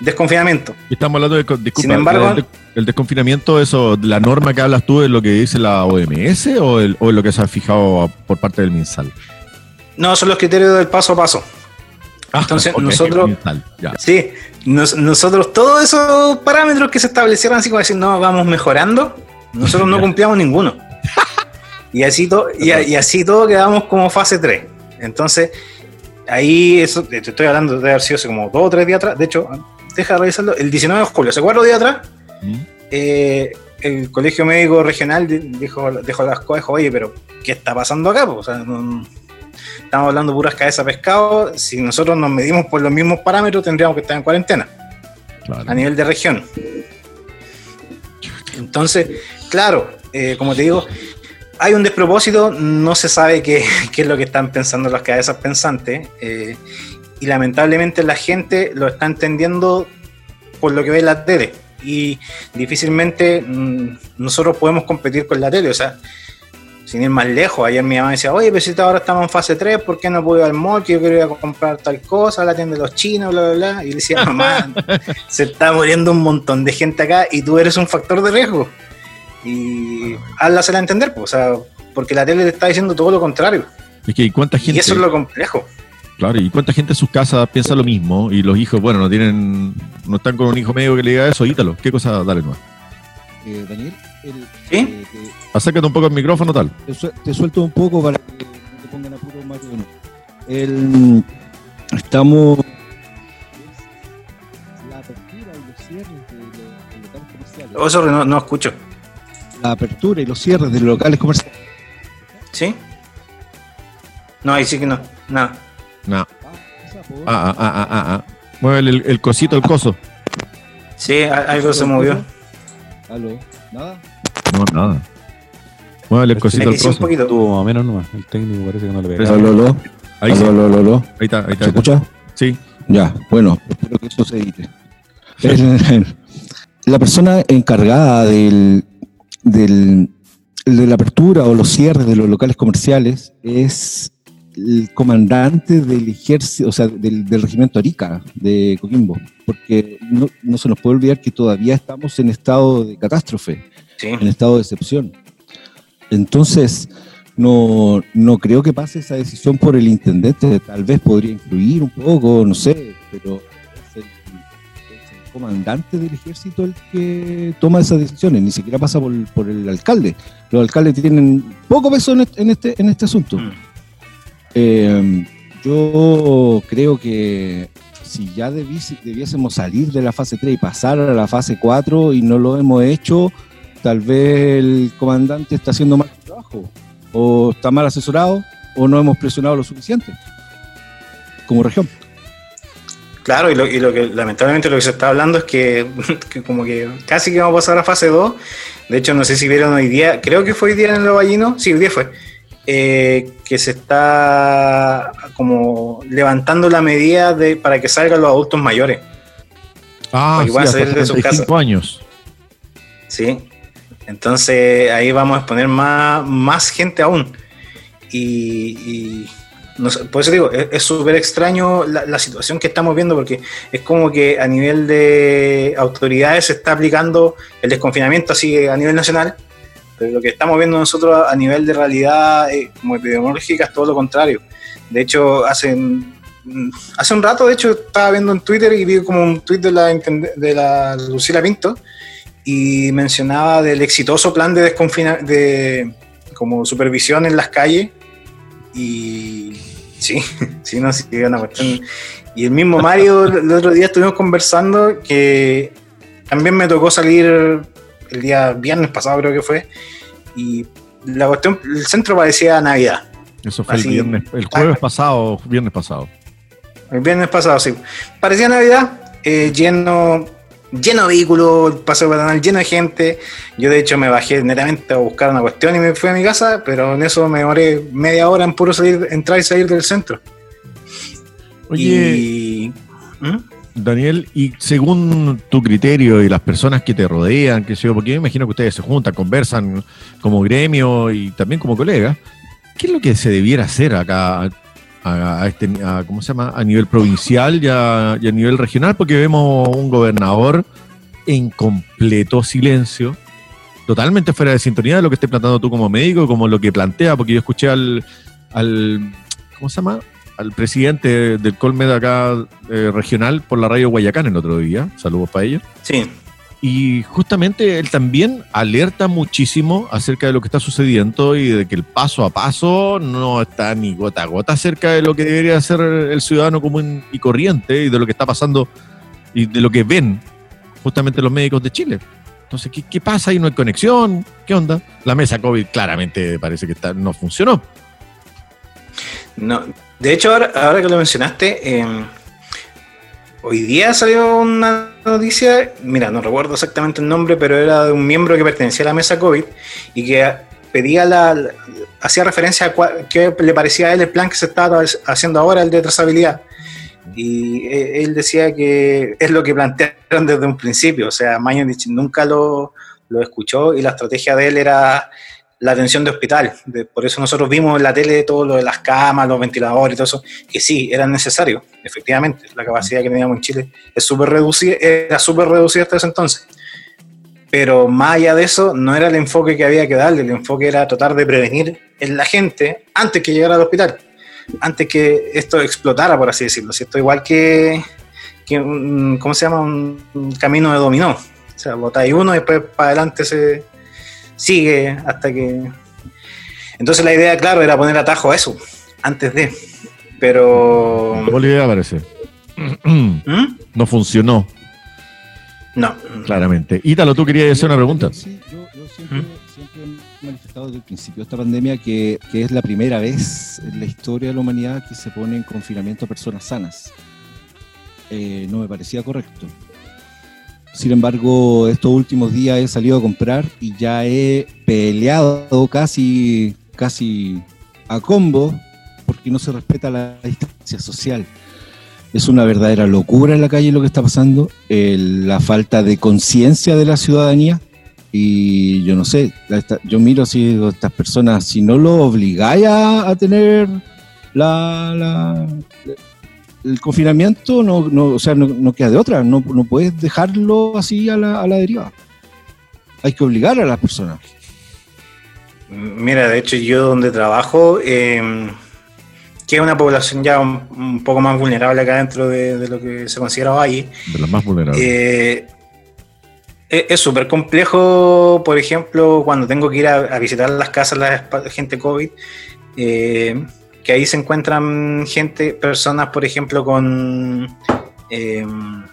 desconfinamiento. Estamos hablando de, disculpa, Sin embargo- el, el desconfinamiento, eso, la norma que hablas tú es lo que dice la OMS o, el- o lo que se ha fijado por parte del MinSal. No, son los criterios del paso a paso. Ah, Entonces, ok, nosotros-. Sí, nos- nosotros todos esos parámetros que se establecieron así como decir, no, vamos mejorando, nosotros no cumplíamos ninguno. Y así, to- y, y así todo quedamos como fase 3. Entonces, ahí, eso, te estoy hablando de haber sido hace como dos o tres días atrás, de hecho, deja de revisarlo, el 19 de julio, hace cuatro días atrás, ¿Mm? eh, el Colegio Médico Regional di- dijo, dejó las cosas, dijo, oye, pero ¿qué está pasando acá? O sea, no- estamos hablando puras cabezas de pescado, si nosotros nos medimos por los mismos parámetros tendríamos que estar en cuarentena Claro. a nivel de región. Entonces, claro, eh, como te digo, hay un despropósito, no se sabe qué, qué es lo que están pensando las cabezas pensantes, eh, y lamentablemente la gente lo está entendiendo por lo que ve en la tele, y difícilmente mm, nosotros podemos competir con la tele, o sea, sin ir más lejos, ayer mi mamá decía, oye, pero si ahora estamos en fase 3, ¿por qué no puedo ir al mall? Que yo quiero ir a comprar tal cosa, la tienda de los chinos, bla, bla, bla. Y le decía, mamá, se está muriendo un montón de gente acá y tú eres un factor de riesgo. Y hazla entender, pues, o sea, porque la tele le está diciendo todo lo contrario. Es que ¿y cuánta gente, Y eso es lo complejo. claro, y cuánta gente en sus casas piensa lo mismo y los hijos, bueno, no tienen, no están con un hijo medio que le diga eso, ítalo. ¿Qué cosa? Dale, no. Eh, Daniel, el- ¿Sí? eh, te- Acércate un poco al micrófono, tal. te, su- te suelto un poco para que no te pongan apuro uno. El, estamos. La apertura y los cierres de los, de comerciales. Oh, sorry, no, no escucho. La apertura y los cierres de los locales comerciales. ¿Sí? No, ahí sí que no. Nada. No. Ah. Ah, ah, ah, ah, ah. Mueve el, el cosito, el coso. Sí, algo se movió. Aló, nada. No, nada. Mueve el cosito, el coso. poquito. Tuvo más o menos nomás. El técnico parece que no le pega. Aló, aló, Ahí, aló, aló, aló. ahí está, ahí está. ¿Se escucha? Sí. Ya, bueno, espero que eso se edite. La persona encargada del, del- de la apertura o los cierres de los locales comerciales es el comandante del ejército, o sea, del, del regimiento Arica de Coquimbo, porque no, no se nos puede olvidar que todavía estamos en estado de catástrofe Sí. en estado de excepción. Entonces, no, no creo que pase esa decisión por el intendente. Tal vez podría influir un poco, no sé, pero comandante del ejército el que toma esas decisiones, ni siquiera pasa por, por el alcalde. Los alcaldes tienen poco peso en este, en este, en este asunto. Mm. Eh, yo creo que si ya debiese- debiésemos salir de la fase 3 y pasar a la fase 4 y no lo hemos hecho, tal vez el comandante está haciendo mal su trabajo, o está mal asesorado, o no hemos presionado lo suficiente como región. Claro, y lo, y lo que lamentablemente lo que se está hablando es que, que como que casi que vamos a pasar a fase 2. De hecho, no sé si vieron hoy día, creo que fue hoy día en el Ballino, sí, hoy día fue, eh, que se está como levantando la medida de, para que salgan los adultos mayores. Ah, sí, salir de sus 35 años. ¿sí? Entonces ahí vamos a exponer más, más gente aún. Y, y no sé, por eso digo, es súper extraño la, la situación que estamos viendo porque es como que a nivel de autoridades se está aplicando el desconfinamiento así a nivel nacional, pero lo que estamos viendo nosotros a nivel de realidad eh, como epidemiológica es todo lo contrario. De hecho, hace, mm, hace un rato, de hecho, estaba viendo en Twitter y vi como un tweet de la, de la Lucila Pinto y mencionaba del exitoso plan de desconfina de como supervisión en las calles y sí, sí, no, sí, una cuestión. Y el mismo Mario, el otro día estuvimos conversando que también me tocó salir el día viernes pasado creo que fue y la cuestión, el centro parecía Navidad. Eso fue Así- el viernes, el jueves pasado, viernes pasado. El viernes pasado, sí. Parecía Navidad, eh, lleno, lleno de vehículos, paseo peatonal lleno de gente. Yo, de hecho, me bajé netamente a buscar una cuestión y me fui a mi casa, pero en eso me demoré media hora en puro salir, entrar y salir del centro. Oye, Y. ¿Mm? Daniel, y según tu criterio y las personas que te rodean, que sé yo, porque yo me imagino que ustedes se juntan, conversan como gremio y también como colegas, ¿qué es lo que se debiera hacer acá a, este, ¿cómo se llama? a nivel provincial y a, a nivel regional? Porque vemos un gobernador en completo silencio, totalmente fuera de sintonía de lo que estés planteando tú como médico, como lo que plantea, porque yo escuché al, al ¿cómo se llama? Al presidente del Colmed acá eh, regional por la radio Guayacán el otro día. Saludos para ellos. Sí. Y justamente él también alerta muchísimo acerca de lo que está sucediendo y de que el paso a paso no está ni gota a gota acerca de lo que debería ser el ciudadano común y corriente y de lo que está pasando y de lo que ven justamente los médicos de Chile. Entonces, ¿qué, qué pasa ahí? ¿No hay conexión? ¿Qué onda? La mesa COVID claramente parece que está, no funcionó. No, de hecho, ahora, que lo mencionaste, em, hoy día salió una noticia, mira, no recuerdo exactamente el nombre, pero era de un miembro que pertenecía a la mesa COVID y que pedía la, hacía referencia a qué le parecía a él el plan que se estaba haciendo ahora, el de trazabilidad. Y e, él decía que es lo que plantearon desde un principio, o sea, Mañanich nunca lo, lo escuchó y la estrategia de él era la atención de hospital. por eso nosotros vimos en la tele todo lo de las camas, los ventiladores y todo eso, que sí, eran necesarios, efectivamente. La capacidad que teníamos en Chile es súper reducida, era súper reducida hasta ese entonces. Pero más allá de eso, no era el enfoque que había que darle, el enfoque era tratar de prevenir en la gente antes que llegara al hospital, antes que esto explotara, por así decirlo. Si esto igual que, que ¿cómo se llama? Un, camino de dominó. O sea, botáis uno y después para adelante se, sigue hasta que... Entonces la idea, claro, era poner atajo a eso, antes de... Pero... la idea parece. ¿Mm? No funcionó. No. Claramente. Ítalo, tú querías hacer una pregunta. Sí, yo, siempre, he manifestado desde el principio de esta pandemia que, que, es la primera vez en la historia de la humanidad que se pone en confinamiento a personas sanas. Eh, no me parecía correcto. Sin embargo, estos últimos días he salido a comprar y ya he peleado casi, casi a combo porque no se respeta la distancia social. Es una verdadera locura en la calle lo que está pasando, la falta de conciencia de la ciudadanía. Y yo no sé, yo miro si estas personas, si no lo obligáis a, tener la, el confinamiento no, no, o sea, no, queda de otra, no, no puedes dejarlo así a la, a la deriva. Hay que obligar a las personas. Mira, de hecho yo donde trabajo, eh, que es una población ya un, poco más vulnerable acá dentro de, lo que se considera valle. De las más vulnerables. Eh, es súper complejo, por ejemplo, cuando tengo que ir a, visitar las casas de la gente COVID. Eh, que ahí se encuentran gente, personas, por ejemplo, con em,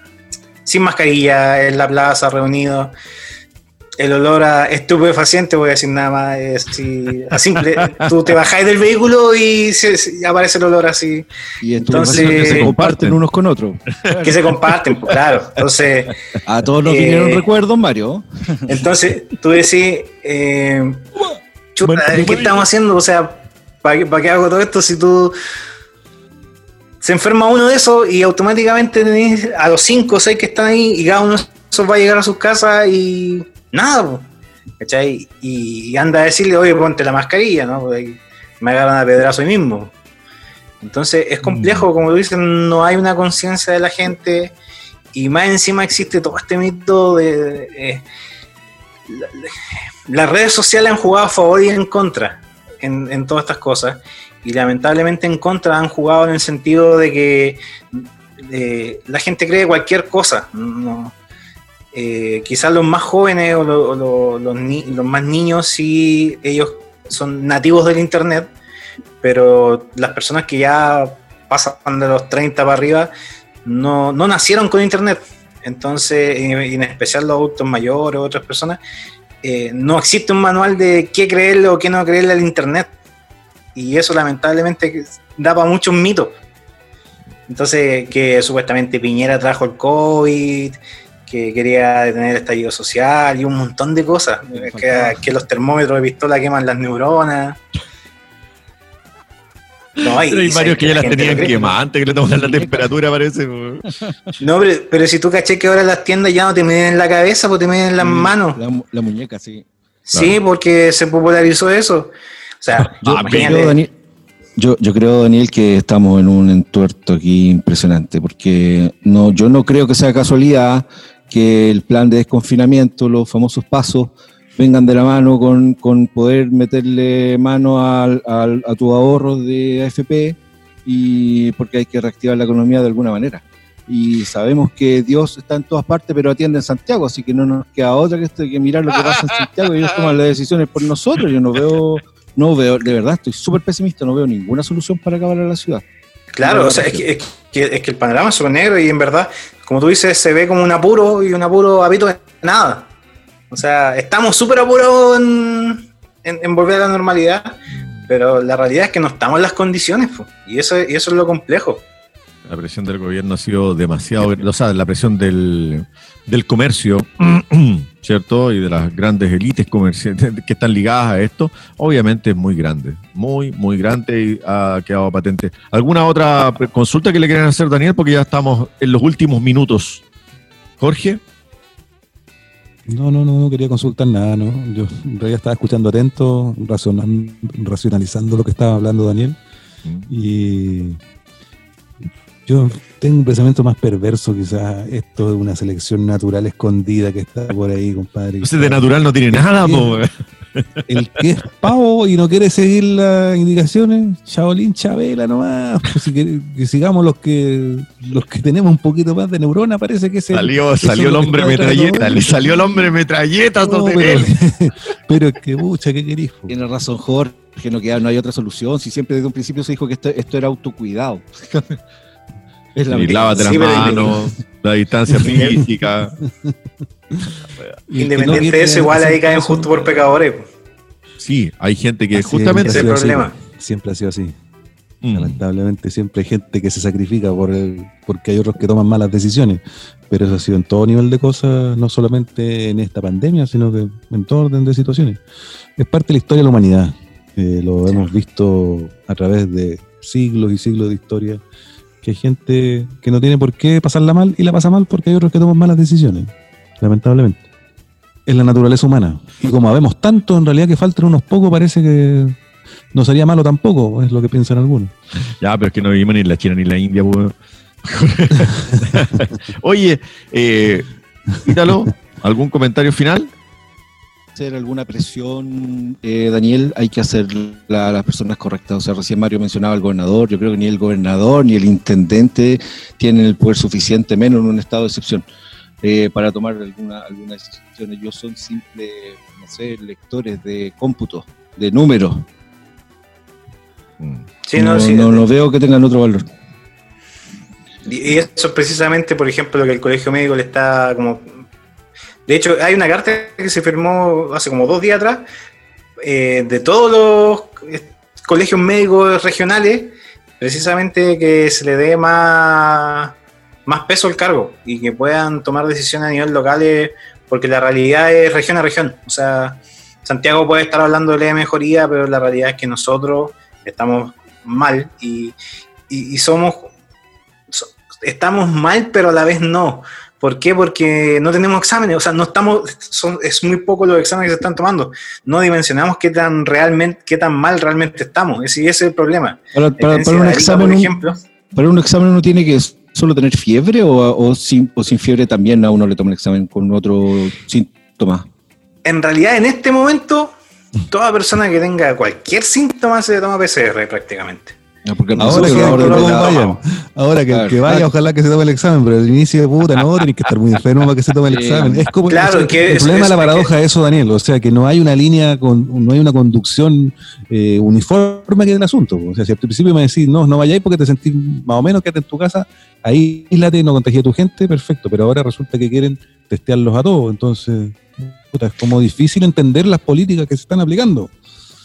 sin mascarilla en la plaza, reunidos. El olor a estupefaciente, voy a decir nada más, es a simple. tú te bajáis del vehículo y, aparece el olor así. Y entonces que se comparten unos con otros. Que se comparten, pues, claro. Entonces. A todos nos vinieron eh, recuerdos, Mario. Entonces, tú decís, eh, ¿qué estamos haciendo? O sea, ¿Para qué, hago todo esto si tú se enferma uno de esos y automáticamente tenés a los 5 o 6 que están ahí y cada uno de esos va a llegar a sus casas y nada, ¿cachai? Y, anda a decirle, oye, ponte la mascarilla, ¿no? me agarran a pedazo ahí mismo. Entonces es complejo, mm. como tú dices, no hay una conciencia de la gente y más encima existe todo este mito de... las redes sociales han jugado a favor y en contra en, todas estas cosas y lamentablemente en contra han jugado en el sentido de que la gente cree cualquier cosa. Eh, quizás los más jóvenes o los, más niños sí, ellos son nativos del Internet, pero las personas que ya pasan de los 30 para arriba no, nacieron con Internet. Entonces, en, especial los adultos mayores otras personas, eh, no existe un manual de qué creerle o qué no creerle al Internet. Y eso lamentablemente da para muchos mitos. Entonces, que supuestamente Piñera trajo el COVID, que quería detener el estallido social y un montón de cosas. Que, que, los termómetros de pistola queman las neuronas. No, hay, varios que ya las tenían quemadas antes que le toman la temperatura, parece. No, pero, si tú caché que ahora las tiendas ya no te miden en la cabeza, pues te miden en las mm, manos. La, muñeca, sí. Sí, porque se popularizó eso. O sea, Yo, creo, Daniel, yo, yo creo, Daniel, que estamos en un entuerto aquí impresionante, porque no, yo no creo que sea casualidad que el plan de desconfinamiento, los famosos pasos, vengan de la mano con, con poder meterle mano al, al- a tu ahorro de AFP y porque hay que reactivar la economía de alguna manera. Y sabemos que Dios está en todas partes, pero atiende en Santiago, así que no nos queda otra que, esto- que mirar lo que pasa en Santiago y ellos toman las decisiones por nosotros. Yo no veo, no veo, de verdad, estoy súper pesimista, no veo ninguna solución para acabar a la ciudad. Claro, o sea, es que, es que- es que el panorama es súper negro y en verdad, como tú dices, se ve como un apuro y un apuro habito de nada. O sea, estamos súper apurados en, volver a la normalidad, pero la realidad es que no estamos en las condiciones, po, y eso, y eso es lo complejo. La presión del gobierno ha sido demasiado, o sea, la presión del, del comercio, ¿cierto? Y de las grandes élites comerciales que están ligadas a esto, obviamente es muy grande, muy, muy grande y ha quedado patente. ¿Alguna otra consulta que le quieran hacer, Daniel? Porque ya estamos en los últimos minutos. Jorge, No, no, no, no quería consultar nada, ¿no? Yo en realidad estaba escuchando atento, razonan- racionalizando lo que estaba hablando Daniel. Y yo tengo un pensamiento más perverso, quizás esto es una selección natural escondida que está por ahí, compadre. usted de natural no tiene nada, po. El que es pavo y no quiere seguir las indicaciones, Shaolin Chabela nomás. Pues si que, que sigamos los que los que tenemos un poquito más de neurona, parece que ese Salió, salió el que hombre metralleta, le salió el hombre metralleta, No, pero, pero es que, pucha, ¿qué querís? Tiene razón Jorge, no, queda, no hay otra solución. Si siempre desde un principio se dijo que esto, esto era autocuidado. es la Y lávate las manos, la distancia física. Independiente no de eso, igual ahí caen justo por pecadores. Sí, hay gente que Así justamente... Es el siempre ha sido problema. así, Siempre ha sido así. Mm. Lamentablemente siempre hay gente que se sacrifica por el, porque hay otros que toman malas decisiones. Pero eso ha sido en todo nivel de cosas, no solamente en esta pandemia, sino que en todo orden de situaciones. Es parte de la historia de la humanidad. Eh, lo hemos visto a través de siglos y siglos de historia, que hay gente que no tiene por qué pasarla mal y la pasa mal porque hay otros que toman malas decisiones. Lamentablemente. Es la naturaleza humana. Y como habemos tanto, en realidad que faltan unos pocos, parece que no sería malo tampoco, es lo que piensan algunos. Ya, pero es que no vivimos ni en la China ni en la India, pues. Oye, eh, Ítalo, ¿algún comentario final? hacer alguna presión, eh, Daniel, hay que hacerla a las personas correctas. O sea, recién Mario mencionaba al gobernador, yo creo que ni el gobernador ni el intendente tienen el poder suficiente, menos en un estado de excepción, eh, para tomar alguna, alguna decisión. Ellos son simples, no sé, lectores de cómputo, de números. Sí, no, no, sí, no- no veo que tengan otro valor. Y y eso es precisamente, por ejemplo, lo que el colegio médico le está como. De hecho, hay una carta que se firmó hace como dos días atrás eh, de todos los eh, colegios médicos regionales, precisamente que se le dé más, más peso al cargo y que puedan tomar decisiones a nivel locales, porque la realidad es región a región. O sea, Santiago puede estar hablando de mejoría, pero la realidad es que nosotros estamos mal y, y- y somos so- estamos mal, pero a la vez no. ¿Por qué? Porque no tenemos exámenes, o sea, no estamos, son, es muy poco los exámenes que se están tomando. No dimensionamos qué tan realmente, qué tan mal realmente estamos. Ese, ese es el problema. Para, un examen, por ejemplo, para un examen uno tiene que solo tener fiebre o, o sin, o sin fiebre también a uno le toma el examen con otro síntoma. en realidad en este momento, toda persona que tenga cualquier síntoma se toma PCR prácticamente. No, porque el Ahora que, de la- vayan. Ahora que el que vaya, ojalá que se tome el examen, pero al inicio, puta, no, tenés que estar muy enfermo para que se tome el Sí. examen. Es como Claro, o sea, que el es- problema es- de la paradoja de eso, Daniel. O sea, que no hay una línea, con, no hay una conducción eh, uniforme que es el asunto. O sea, si al principio me decís, no, no vayáis porque te sentís más o menos, quédate en tu casa, ahí íslate, no contagie a tu gente, perfecto. Pero ahora resulta que quieren testearlos a todos. Entonces, puta, es como difícil entender las políticas que se están aplicando.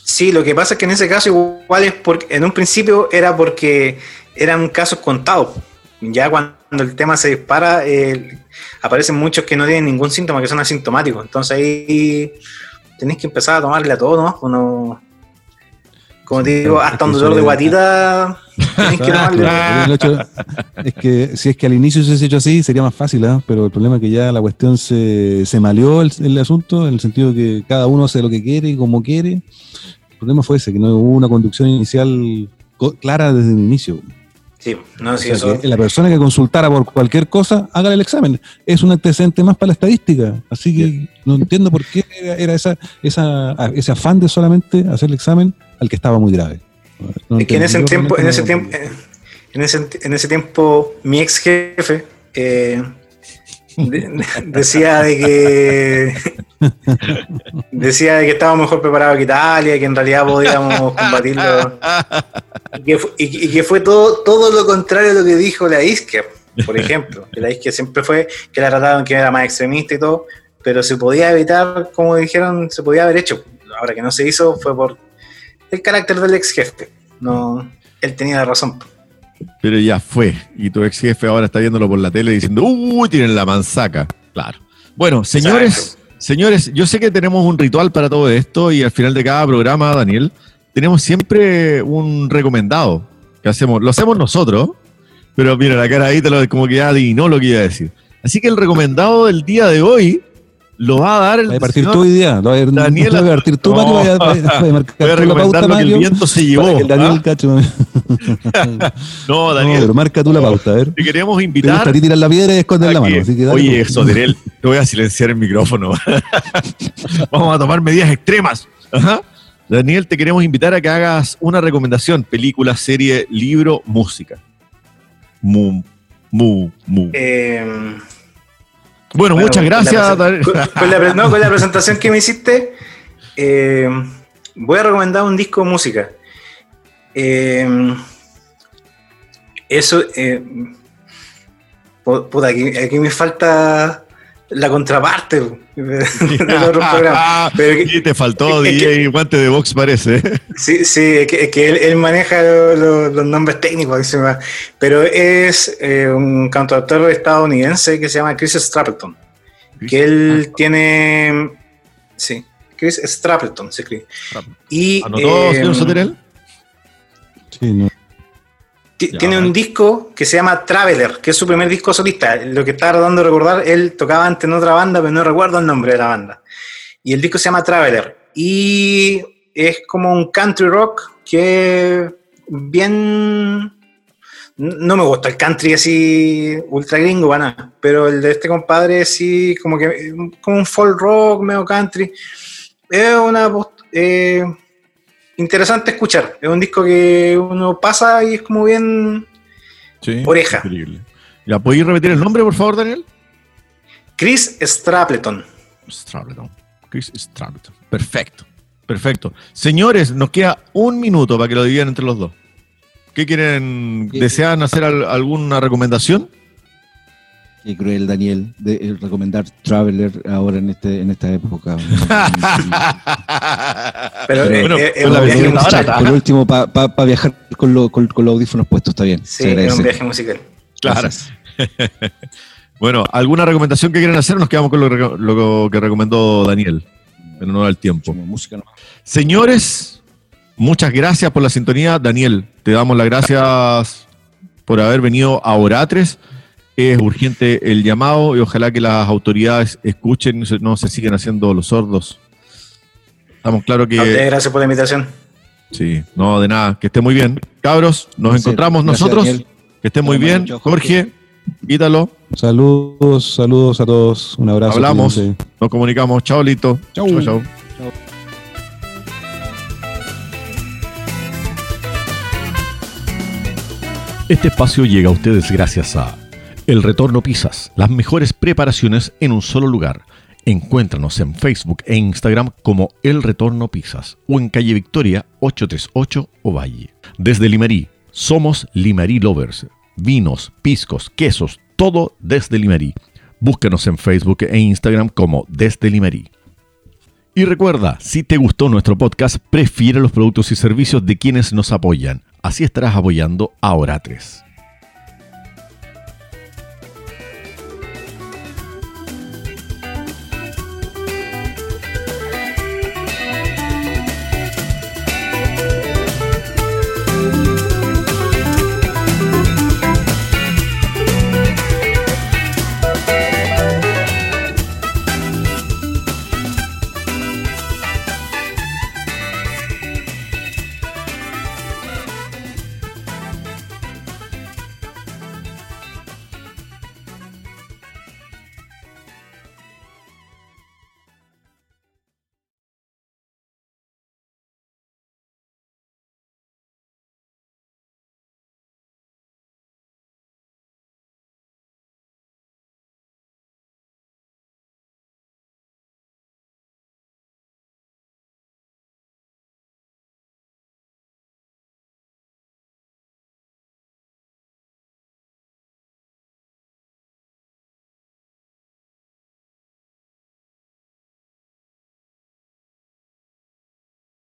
Sí, lo que pasa es que en ese caso igual es porque en un principio era porque eran casos contados. Ya cuando el tema se dispara, eh, aparecen muchos que no tienen ningún síntoma, que son asintomáticos. Entonces ahí tenéis que empezar a tomarle a todo, ¿no? Uno, como te digo, hasta un dolor de guatita tenéis que tomarle. hecho es que si es que al inicio se hubiese hecho así, sería más fácil, ¿ah? pero el problema es que ya la cuestión se, se maleó el, el asunto, en el sentido que cada uno hace lo que quiere y como quiere, problema fue ese, que no hubo una conducción inicial clara desde el inicio. Sí, no, sí, O sea, eso. la persona que consultara por cualquier cosa, haga el examen. Es un antecedente más para la estadística. Así que no entiendo por qué era, era esa, esa, ese afán de solamente hacer el examen al que estaba muy grave. No Es que en ese tiempo, en ese tiempo, en ese, en ese tiempo, mi ex jefe eh, de- de- decía de que decía de que estábamos mejor preparados que Italia, que en realidad podíamos combatirlo. Y que, fue todo, todo lo contrario a lo que dijo la Isker, por ejemplo. Que la Isker siempre fue que la trataban que era más extremista y todo, pero se podía evitar, como dijeron, se podía haber hecho. Ahora que no se hizo fue por el carácter del ex jefe. No, él tenía la razón. Pero ya fue. Y tu ex jefe ahora está viéndolo por la tele diciendo, uy, tienen la manzaca. Claro. Bueno, señores, señores, yo sé que tenemos un ritual para todo esto y al final de cada programa, Daniel, tenemos siempre un recomendado que hacemos. Lo hacemos nosotros, pero mira, la cara ahí te lo, como que ya adivinó lo que iba a decir. Así que el recomendado del día de hoy lo va a dar el Voy a partir señor- tú hoy día. Lo voy a, Daniel- no a partir tú, No. Mario. Voy a, voy a- voy a marcar Voy a tú la recomendar pauta, lo que el viento se llevó. Daniel ¿ah? cacho. No, No, Daniel, pero marca tú la pauta, a ver. te queremos Te invitar gusta ti tirar la piedra y esconder la mano. Así que dale, Oye, pues. Soterel, te voy a silenciar el micrófono. Vamos a tomar medidas extremas. Ajá. Daniel, te queremos invitar a que hagas una recomendación: película, serie, libro, música. Mu, mu, mu. Eh, bueno, bueno, muchas con la gracias. Con, con la, no, con la presentación que me hiciste, eh, voy a recomendar un disco de música. Eh, eso, eh, pu- puta, aquí, aquí me falta la contraparte Pero que- Y te faltó es que- DJ Guante de Box, parece. Sí, sí, es que, es que él, él maneja lo- lo- los nombres técnicos, que se llama. pero es eh, un cantautor estadounidense que se llama Chris Stapleton, que él tiene, sí, Chris Stapleton se escribe. Y ¿Anotó, eh, señor Soterel? Sí, no. Tiene un disco que se llama Traveler, que es su primer disco solista. Lo que estaba tratando de recordar, él tocaba antes en otra banda, pero no recuerdo el nombre de la banda. Y el disco se llama Traveler. Y es como un country rock que bien... No me gusta el country así ultra gringo, nada. Pero el de este compadre sí, como que como un folk rock, medio country. Es una eh, interesante escuchar. Es un disco que uno pasa y es como bien Sí. Oreja. Increíble. ¿Ya podéis repetir el nombre, por favor, Daniel? Chris Stapleton. Stapleton. Chris Stapleton. Perfecto. Perfecto. Señores, nos queda un minuto para que lo dividan entre los dos. ¿Qué quieren? ¿Desean hacer al- alguna recomendación? Qué cruel, Daniel, de eh, recomendar Traveler ahora en este en esta época. Pero Pero eh, bueno, eh, musical. barata. Por último, para viajar con, lo- con- con los audífonos puestos, está bien. Sí, es un viaje musical. Claro. Bueno, ¿alguna recomendación que quieran hacer? Nos quedamos con lo, que recomendó Daniel. Pero no da el tiempo. Música. Señores, muchas gracias por la sintonía. Daniel, te damos las gracias por haber venido a Oratres. Es urgente el llamado y ojalá que las autoridades escuchen, se- no se sigan haciendo los sordos. Estamos claros A que... gracias por la invitación. Sí, no, de nada. Que esté muy bien. Cabros, nos Gracias. encontramos Gracias, nosotros. Daniel. Que estén muy Chao, bien. chao, Jorge, Ítalo, Saludos, saludos a todos. Un abrazo. Hablamos. nos comunicamos. Chao, Lito. Chau. chau. Este espacio llega a ustedes gracias a El Retorno Pisas, las mejores preparaciones en un solo lugar. Encuéntranos en Facebook e Instagram como El Retorno Pisas o en calle Victoria 838 Ovalle. Desde Limarí, somos Limarí Lovers. Vinos, piscos, quesos, todo desde Limarí. Búscanos en Facebook e Instagram como Desde Limarí. Y recuerda, si te gustó nuestro podcast, prefiere los productos y servicios de quienes nos apoyan. Así estarás apoyando a Oratres.